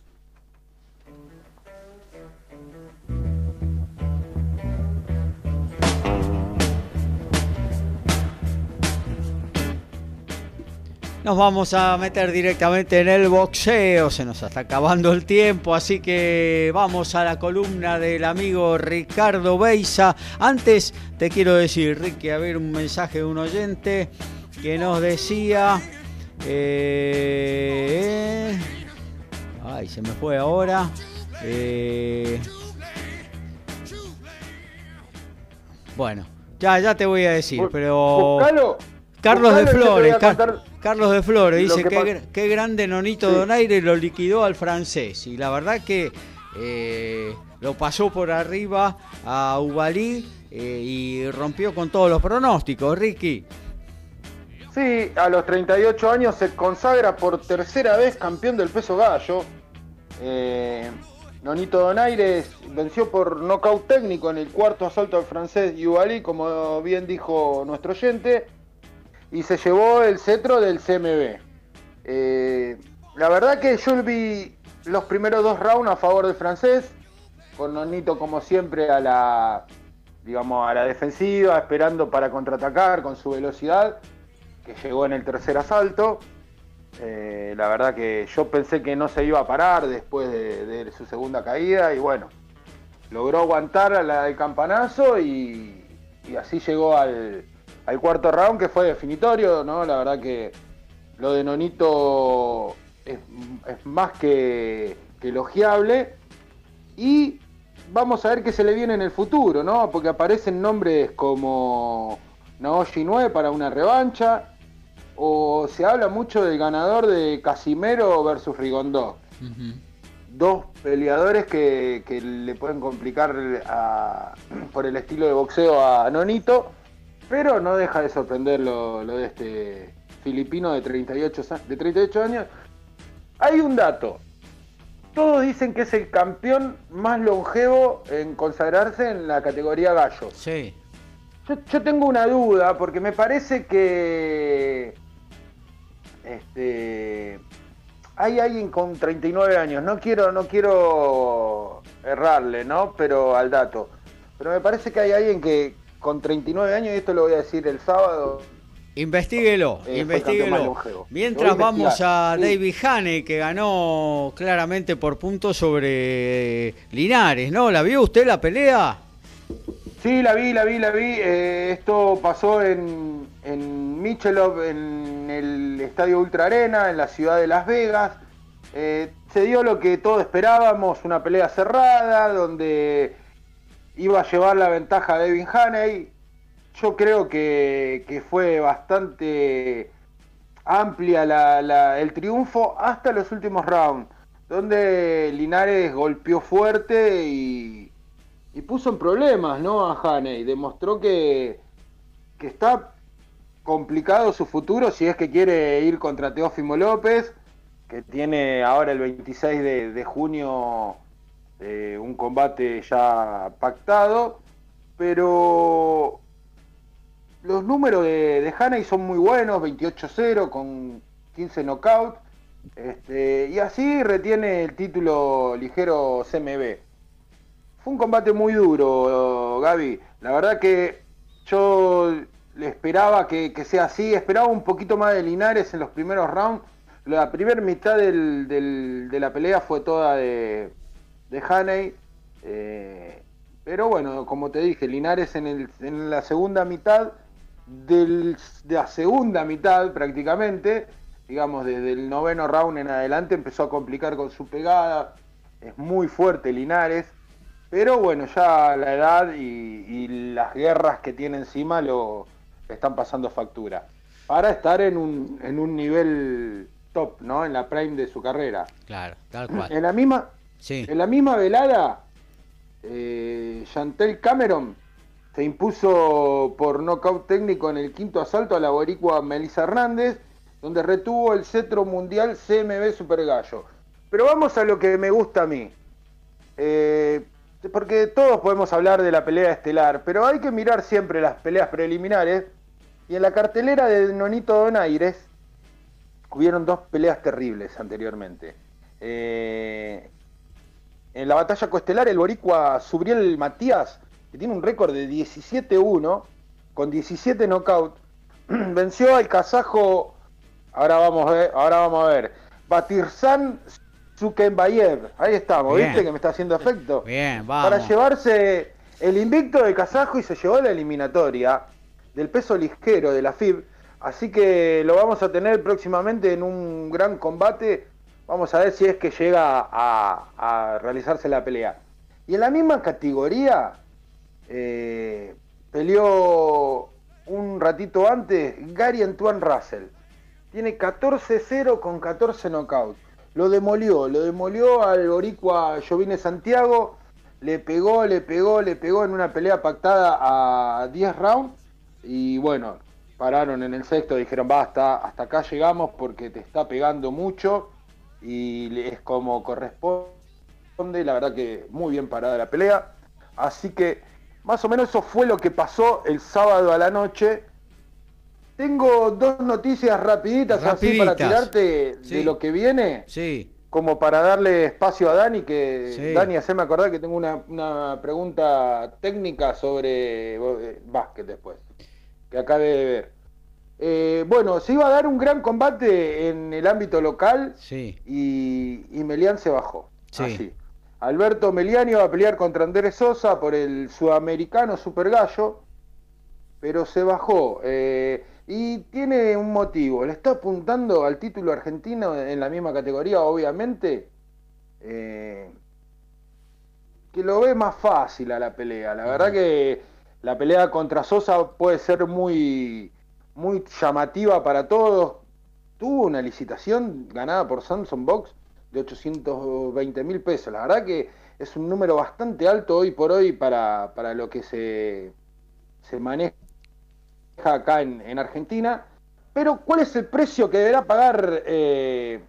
Nos vamos a meter directamente en el boxeo, se nos está acabando el tiempo, así que vamos a la columna del amigo Ricardo Beisa. Antes te quiero decir, Ricky, a ver un mensaje de un oyente que nos decía... Eh, ay, se me fue ahora. Eh, bueno, ya, ya te voy a decir, pero... Carlos de Flores, Carlos de Flores dice que qué, grande Nonito Donaire lo liquidó al francés. Y la verdad que eh, lo pasó por arriba a Ubalí eh, y rompió con todos los pronósticos, Ricky. Sí, a los 38 años se consagra por tercera vez campeón del peso gallo. Eh, Nonito Donaire venció por nocaut técnico en el cuarto asalto al francés Ubalí, como bien dijo nuestro oyente y se llevó el cetro del CMB. Eh, la verdad que yo vi los primeros dos rounds a favor del francés, con Nonito como siempre a la, digamos, a la defensiva, esperando para contraatacar con su velocidad, que llegó en el tercer asalto. Eh, la verdad que yo pensé que no se iba a parar después de, su segunda caída y bueno, logró aguantar a la del campanazo y así llegó al, al cuarto round que fue definitorio, ¿no? La verdad que lo de Nonito es, más que, elogiable. Y vamos a ver qué se le viene en el futuro, ¿no? Porque aparecen nombres como Naoshi 9 para una revancha. O se habla mucho del ganador de Casimero versus Rigondó. Dos peleadores que, le pueden complicar por el estilo de boxeo a Nonito pero no deja de sorprender lo, de este filipino de 38, de 38 años. Hay un dato. todos dicen que es el campeón más longevo en consagrarse en la categoría gallo. Sí. Yo, yo tengo una duda porque me parece que este hay alguien con 39 años, no quiero no quiero errarle, ¿no? Pero al dato. Pero me parece que hay alguien que con 39 años y esto lo voy a decir el sábado Investíguelo, Eh. Mientras vamos a sí. David Haney, que ganó claramente por puntos sobre Linares, ¿no? ¿La vio usted la pelea? Sí, la vi, la vi, la vi. Eh, esto pasó en, en Michelov, en el Estadio Ultra Arena, en la ciudad de Las Vegas. Eh, se dio lo que todos esperábamos, una pelea cerrada, donde iba a llevar la ventaja a Devin Haney. Yo creo que, fue bastante amplia la- el triunfo hasta los últimos rounds, donde Linares golpeó fuerte y, puso en problemas ¿no? a Haney. Demostró que, que está complicado su futuro si es que quiere ir contra Teófimo López, que tiene ahora el 26 de, de junio eh, un combate ya pactado. Pero los números de, de Haney son muy buenos, 28-0 con 15 knockouts. Este, y así retiene el título ligero CMB. Fue un combate muy duro, Gaby. La verdad que yo le esperaba que, sea así. Esperaba un poquito más de Linares en los primeros rounds. La primera mitad del- de la pelea fue toda de, de Haney. Eh, pero bueno, como te dije, Linares en, el- en la segunda mitad, del- de la segunda mitad prácticamente, digamos desde el noveno round en adelante, empezó a complicar con su pegada. Es muy fuerte Linares. Pero bueno, ya la edad y, y las guerras que tiene encima lo están pasando factura. Para estar en un, en un nivel top, ¿no? En la prime de su carrera. Claro, tal cual. En la misma, En la misma velada, eh, Chantel Cameron se impuso por nocaut técnico en el quinto asalto a la boricua Melissa Hernández, donde retuvo el cetro mundial CMB Super Gallo. Pero vamos a lo que me gusta a mí. Eh, porque todos podemos hablar de la pelea estelar, pero hay que mirar siempre las peleas preliminares. Y en la cartelera de Nonito Donaires hubieron dos peleas terribles anteriormente. Eh, en la batalla coestelar, el boricua Subriel Matías, que tiene un récord de 17-1, con 17 knockouts, venció al kazajo, ahora vamos a ver, ahora vamos a ver, Batirsan Zukenbayev. Ahí estamos, Bien. ¿viste que me está haciendo efecto? Bien, vamos. Para llevarse el invicto de kazajo y se llevó la eliminatoria del peso ligero de la FIB. Así que lo vamos a tener próximamente en un gran combate. Vamos a ver si es que llega a, realizarse la pelea. Y en la misma categoría eh, peleó un ratito antes Gary Antoine Russell. Tiene 14-0 con 14 knockouts. Lo demolió, lo demolió al boricua Jovine Santiago. Le pegó, le pegó, le pegó en una pelea pactada a 10 rounds. Y bueno, pararon en el sexto, dijeron basta, hasta acá llegamos porque te está pegando mucho. Y es como corresponde, la verdad que muy bien parada la pelea. Así que más o menos eso fue lo que pasó el sábado a la noche. Tengo dos noticias rapiditas, así para tirarte Sí. de lo que viene, Sí, como para darle espacio a Dani, que Sí. Dani, haceme acordar que tengo una, una pregunta técnica sobre eh, básquet después, que acabé de ver. Eh, bueno, se iba a dar un gran combate en el ámbito local sí. y, y Melián se bajó. Sí. Así. Alberto Meliani va a pelear contra Andrés Sosa por el sudamericano Super Gallo, pero se bajó. eh, y tiene un motivo, le está apuntando al título argentino en la misma categoría, obviamente, eh, que lo ve más fácil a la pelea. La verdad que la pelea contra Sosa puede ser muy, muy llamativa para todos. Tuvo una licitación ganada por Samsung Box de 820 mil pesos. La verdad que es un número bastante alto hoy por hoy para, para lo que se, se maneja acá en, en Argentina. Pero ¿cuál es el precio que deberá pagar eh,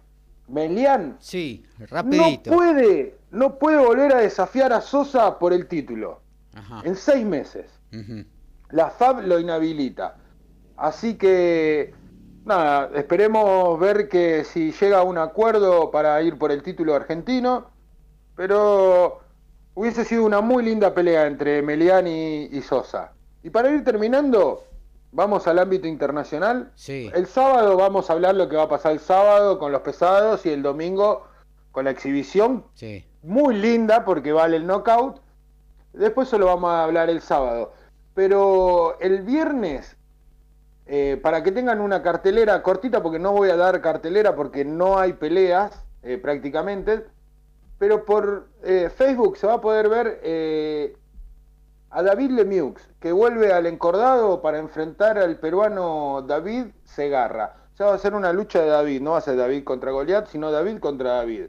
Melián Sí, no rapidito. puede, no puede volver a desafiar a Sosa por el título Ajá. en seis meses. La FAB lo inhabilita. Así que, nada, esperemos ver que si llega a un acuerdo para ir por el título argentino, pero hubiese sido una muy linda pelea entre Melián y, y Sosa. Y para ir terminando, vamos al ámbito internacional. Sí. El sábado vamos a hablar lo que va a pasar el sábado con los pesados y el domingo con la exhibición Sí. muy linda porque vale el knockout. Después solo vamos a hablar el sábado. Pero el viernes, eh, para que tengan una cartelera cortita, porque no voy a dar cartelera porque no hay peleas eh, prácticamente, pero por eh, Facebook se va a poder ver a David Lemieux, que vuelve al encordado para enfrentar al peruano David Segarra. O sea, va a ser una lucha de David, no va a ser David contra Goliat, sino David contra David.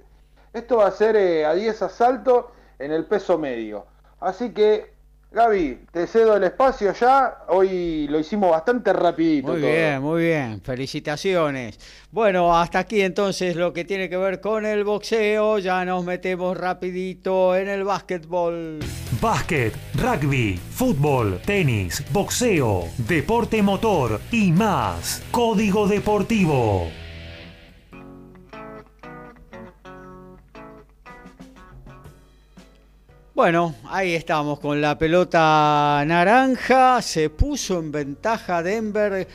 Esto va a ser a 10 asaltos en el peso medio. Así que, Gaby, te cedo el espacio ya. Hoy lo hicimos bastante rapidito. Muy todo. bien, muy bien. Felicitaciones. Bueno, hasta aquí entonces lo que tiene que ver con el boxeo. Ya nos metemos rapidito en el básquetbol. Básquet, rugby, fútbol, tenis, boxeo, deporte motor y más. Código Deportivo. Bueno, ahí estamos con la pelota naranja. Se puso en ventaja Denver.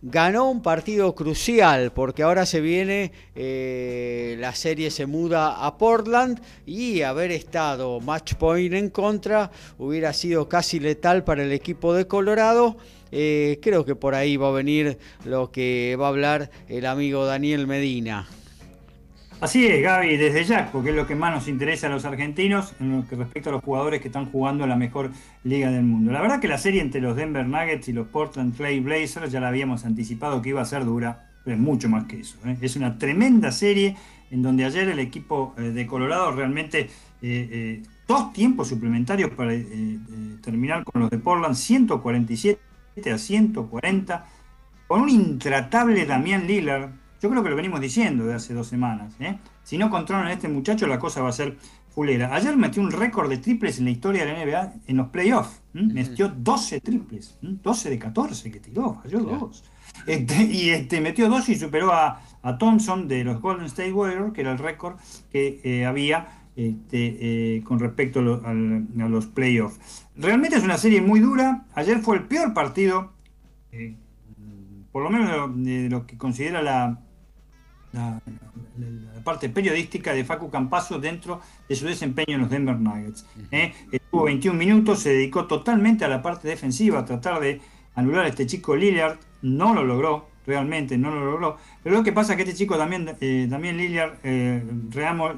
Ganó un partido crucial porque ahora se viene, eh, la serie se muda a Portland y haber estado match point en contra hubiera sido casi letal para el equipo de Colorado. Eh, creo que por ahí va a venir lo que va a hablar el amigo Daniel Medina. Así es, Gaby, desde ya, porque es lo que más nos interesa a los argentinos en lo que respecta a los jugadores que están jugando en la mejor liga del mundo. La verdad que la serie entre los Denver Nuggets y los Portland Trail Blazers ya la habíamos anticipado que iba a ser dura, pero es mucho más que eso. ¿eh? Es una tremenda serie en donde ayer el equipo eh, de Colorado realmente eh, dos tiempos suplementarios para terminar con los de Portland, 147 a 140, con un intratable Damián Lillard. Yo creo que lo venimos diciendo de hace dos semanas. ¿eh? Si no controlan a este muchacho, la cosa va a ser fulera. Ayer metió un récord de triples en la historia de la NBA en los playoffs. Metió 12 triples. ¿m? 12 de 14 que tiró, falló dos. Este, y este, metió dos y superó a, a Thompson de los Golden State Warriors, que era el récord que eh, había este, eh, con respecto a, lo- al- a los playoffs. Realmente es una serie muy dura. Ayer fue el peor partido, eh, por lo menos de lo, que considera la, la, la- parte periodística de Facu Campazo dentro de su desempeño en los Denver Nuggets. ¿eh? Estuvo 21 minutos, se dedicó totalmente a la parte defensiva, a tratar de anular a este chico Lillard. No lo logró, realmente no lo logró. Pero lo que pasa es que este chico también, eh, también Lillard, eh,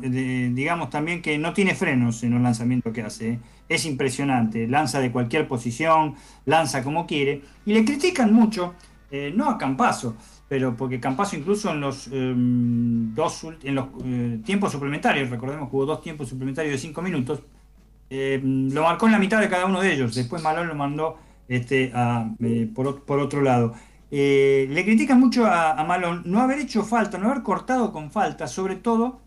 eh, digamos también que no tiene frenos en los lanzamientos que hace. Es impresionante, lanza de cualquier posición, lanza como quiere. Y le critican mucho, eh, no a Campazo, pero porque Campazo incluso en los eh, dos en los eh, tiempos suplementarios, recordemos que hubo dos tiempos suplementarios de cinco minutos, eh, lo marcó en la mitad de cada uno de ellos. Después Malón lo mandó este, a, eh, por, por otro lado. Le critican mucho a, a Malón no haber hecho falta, no haber cortado con falta, sobre todo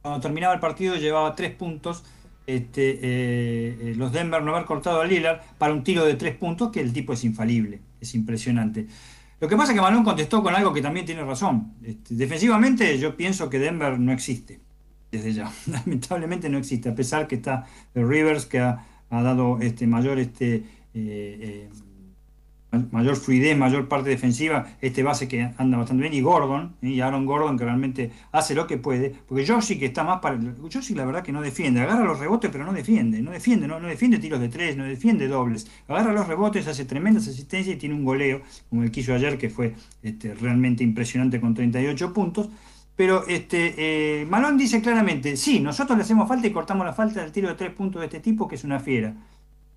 cuando terminaba el partido llevaba tres puntos. Este, eh, eh, los Denver no haber cortado a Lillard para un tiro de tres puntos, que el tipo es infalible, es impresionante. Lo que pasa es que Malón contestó con algo que también tiene razón. Este, defensivamente yo pienso que Denver no existe, desde ya. Lamentablemente no existe, a pesar que está Rivers, que ha, dado este, mayor, este, eh, mayor fluidez, mayor parte defensiva, este base que anda bastante bien, y Gordon, ¿eh? y Aaron Gordon que realmente hace lo que puede, porque Joshi que está más para... Joshi la verdad que no defiende, agarra los rebotes pero no defiende, no defiende, no, no defiende tiros de tres, no defiende dobles, agarra los rebotes, hace tremendas asistencias y tiene un goleo, como el que hizo ayer, que fue este, realmente impresionante con 38 puntos, pero este, eh, Malón dice claramente, sí, nosotros le hacemos falta y cortamos la falta del tiro de tres puntos de este tipo, que es una fiera.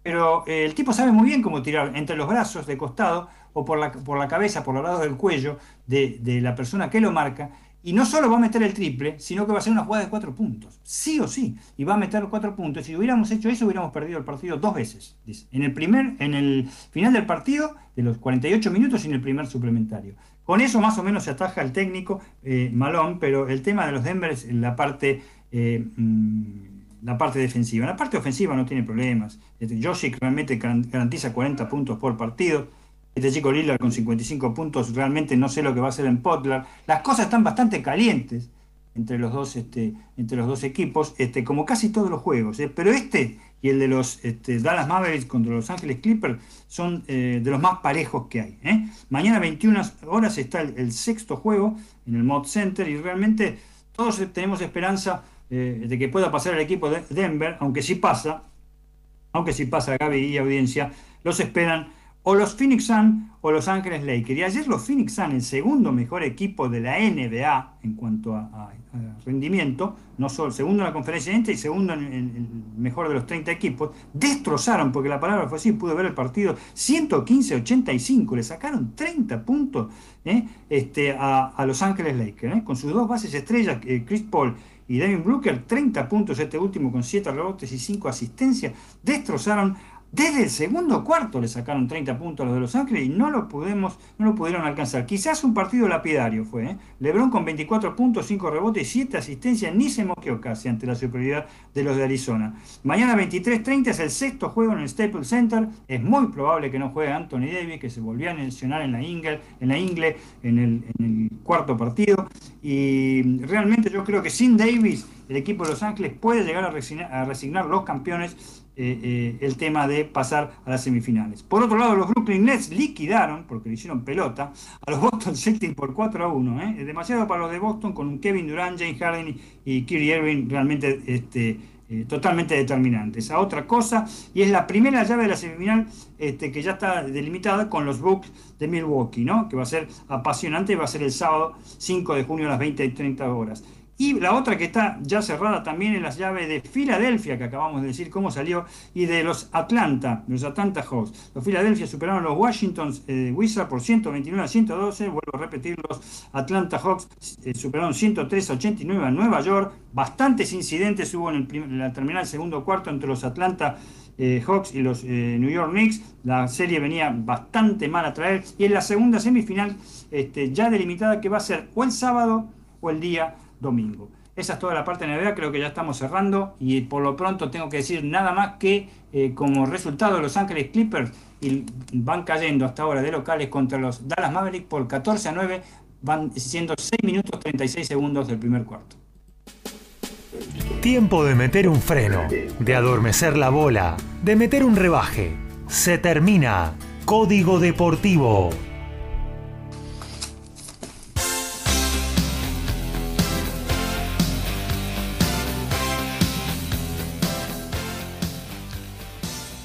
Pero eh, el tipo sabe muy bien cómo tirar entre los brazos de costado o por la, por la cabeza, por los lados del cuello de, de la persona que lo marca. y no solo va a meter el triple, sino que va a ser una jugada de cuatro puntos. Sí o sí. Y va a meter cuatro puntos. Si hubiéramos hecho eso, hubiéramos perdido el partido dos veces. En el primer, en el final del partido, de los 48 minutos y en el primer suplementario. Con eso más o menos se ataja el técnico eh, Malón, pero el tema de los Denver es la parte, eh, mm, la parte defensiva. La parte ofensiva no tiene problemas. Este, Joshi realmente garantiza 40 puntos por partido este chico Lillard con 55 puntos, realmente no sé lo que va a hacer en Potlar. Las cosas están bastante calientes entre los dos, este, entre los dos equipos, este, como casi todos los juegos. ¿eh? Pero este y el de los este, Dallas Mavericks contra los Ángeles Clippers son eh, de los más parejos que hay. ¿eh? Mañana 21 horas está el, sexto juego en el Mod Center y realmente todos tenemos esperanza de que pueda pasar el equipo de Denver, aunque si pasa, aunque si pasa Gaby y audiencia, los esperan o los Phoenix Suns o los Ángeles Lakers. Y ayer los Phoenix Suns, el segundo mejor equipo de la NBA en cuanto a, rendimiento, no solo segundo en la conferencia y segundo en el, mejor de los 30 equipos, destrozaron, porque la palabra fue así, pude ver el partido, 115-85, le sacaron 30 puntos ¿eh? este, a, Los Ángeles Lakers, ¿eh? con sus dos bases estrellas, eh, Chris Paul y Devin Brooker, 30 puntos este último con 7 rebotes y 5 asistencias, destrozaron desde el segundo cuarto le sacaron 30 puntos a los de Los Ángeles y no lo, pudimos, no lo pudieron alcanzar. Quizás un partido lapidario fue. ¿eh? Lebron con 24 puntos, 5 rebotes y 7 asistencias, ni se moqueó casi ante la superioridad de los de Arizona. Mañana 23-30 es el sexto juego en el Staples Center. Es muy probable que no juegue Anthony Davis, que se volvió a lesionar en la Ingle, en, la Ingle, en el cuarto partido. Y realmente yo creo que sin Davis el equipo de Los Ángeles puede llegar a resignar, los campeones eh, eh, el tema de pasar a las semifinales. Por otro lado, los Brooklyn Nets liquidaron, porque le hicieron pelota, a los Boston Celtics por 4 a 1. ¿eh? Demasiado para los de Boston con un Kevin Durant, James Harden y Kyrie Irving realmente este, totalmente determinantes. A otra cosa, y es la primera llave de la semifinal este, que ya está delimitada con los Bucks de Milwaukee, ¿no? que va a ser apasionante y va a ser el sábado 5 de junio a las 20 y 30 horas. Y la otra que está ya cerrada también es la llave de Filadelfia, que acabamos de decir cómo salió, y de los Atlanta, los Atlanta Hawks. Los Filadelfia superaron a los Washington eh, Wizards por 129 a 112. Vuelvo a repetir, los Atlanta Hawks eh, superaron 103 a 89 a Nueva York. Bastantes incidentes hubo en, el la terminal segundo cuarto entre los Atlanta eh, Hawks y los New York Knicks. La serie venía bastante mal a traer. Y en la segunda semifinal, este, ya delimitada, que va a ser o el sábado o el día domingo. Esa es toda la parte de NBA, creo que ya estamos cerrando y por lo pronto tengo que decir nada más que eh, como resultado Los Ángeles Clippers van cayendo hasta ahora de locales contra los Dallas Mavericks por 14 a 9, van siendo 6 minutos 36 segundos del primer cuarto. Tiempo de meter un freno, de adormecer la bola, de meter un rebaje. Se termina. Código Deportivo.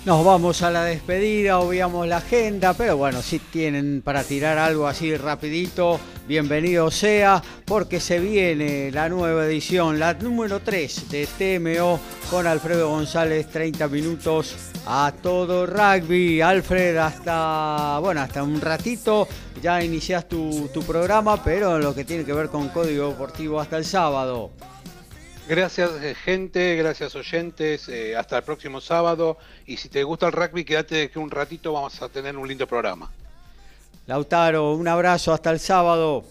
Nos vamos a la despedida, obviamos la agenda, pero bueno, si tienen para tirar algo así rapidito, bienvenido sea, porque se viene la nueva edición, la número 3 de TMO con Alfredo González, 30 minutos a todo rugby. Alfred, hasta, bueno, hasta un ratito ya inicias tu, tu programa, pero lo que tiene que ver con Código Deportivo hasta el sábado. Gracias eh, gente, gracias oyentes, eh, hasta el próximo sábado y si te gusta el rugby quédate que un ratito vamos a tener un lindo programa. Lautaro, un abrazo hasta el sábado.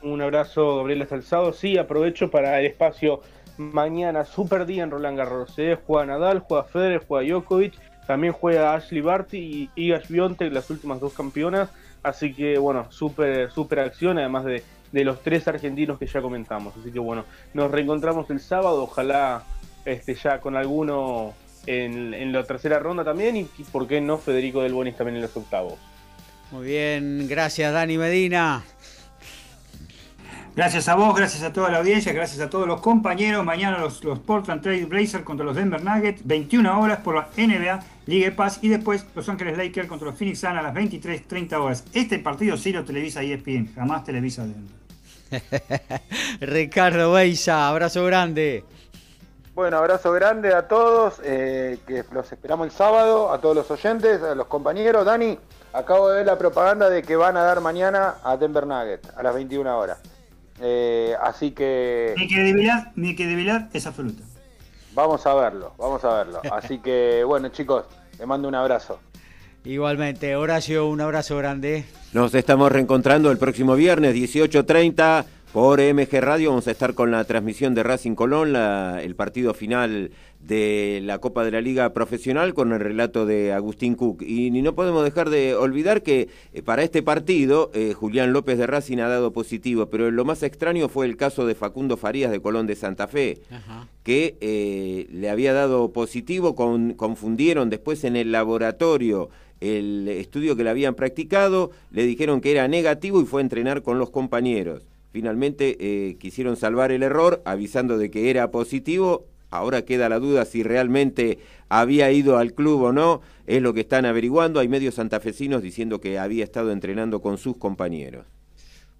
Un abrazo Gabriel hasta el sábado, sí, aprovecho para el espacio mañana, super día en Roland Garros, ¿eh? juega Nadal, juega Federer, juega Djokovic, también juega Ashley Barty y Iga Swiatek, las últimas dos campeonas, así que bueno, super, super acción, además de de los tres argentinos que ya comentamos. Así que bueno, nos reencontramos el sábado, ojalá este, ya con alguno en, la tercera ronda también y, por qué no Federico del Bonis también en los octavos. Muy bien, gracias Dani Medina. Gracias a vos, gracias a toda la audiencia, gracias a todos los compañeros. Mañana los, los Portland Trail Blazers contra los Denver Nuggets, 21 horas por la NBA, Liga Paz y después Los Ángeles Lakers contra los Phoenix Suns a las 23.30 horas. Este partido sí lo televisa ESPN, jamás televisa Denver. Ricardo Beisa, abrazo grande. Bueno, abrazo grande a todos, eh, que los esperamos el sábado, a todos los oyentes, a los compañeros. Dani, acabo de ver la propaganda de que van a dar mañana a Denver Nuggets a las 21 horas. Eh, así que... Mi credibilidad, mi credibilidad es absoluta. Vamos a verlo, vamos a verlo. Así que, bueno, chicos, les mando un abrazo. Igualmente, Horacio, un abrazo grande. Nos estamos reencontrando el próximo viernes, 18.30, por MG Radio. Vamos a estar con la transmisión de Racing Colón, el partido final de la Copa de la Liga Profesional con el relato de Agustín Cook. Y no podemos dejar de olvidar que eh, para este partido eh, Julián López de Racing ha dado positivo, pero lo más extraño fue el caso de Facundo Farías de Colón de Santa Fe, que eh, le había dado positivo, con, confundieron después en el laboratorio el estudio que le habían practicado, le dijeron que era negativo y fue a entrenar con los compañeros. Finalmente quisieron salvar el error avisando de que era positivo Ahora queda la duda si realmente había ido al club o no, es lo que están averiguando. Hay medios santafesinos diciendo que había estado entrenando con sus compañeros.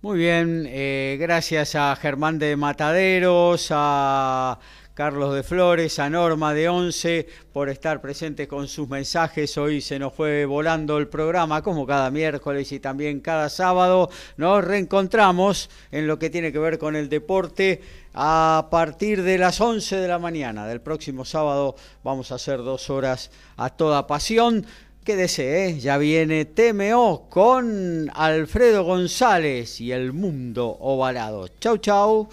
Muy bien, eh, gracias a Germán de Mataderos, a Carlos de Flores, a Norma de Once por estar presente con sus mensajes. Hoy se nos fue volando el programa, como cada miércoles y también cada sábado. Nos reencontramos en lo que tiene que ver con el deporte a partir de las 11 de la mañana del próximo sábado. Vamos a hacer dos horas a toda pasión. Quédese, ¿eh? ya viene TMO con Alfredo González y el mundo ovalado. Chau, chau.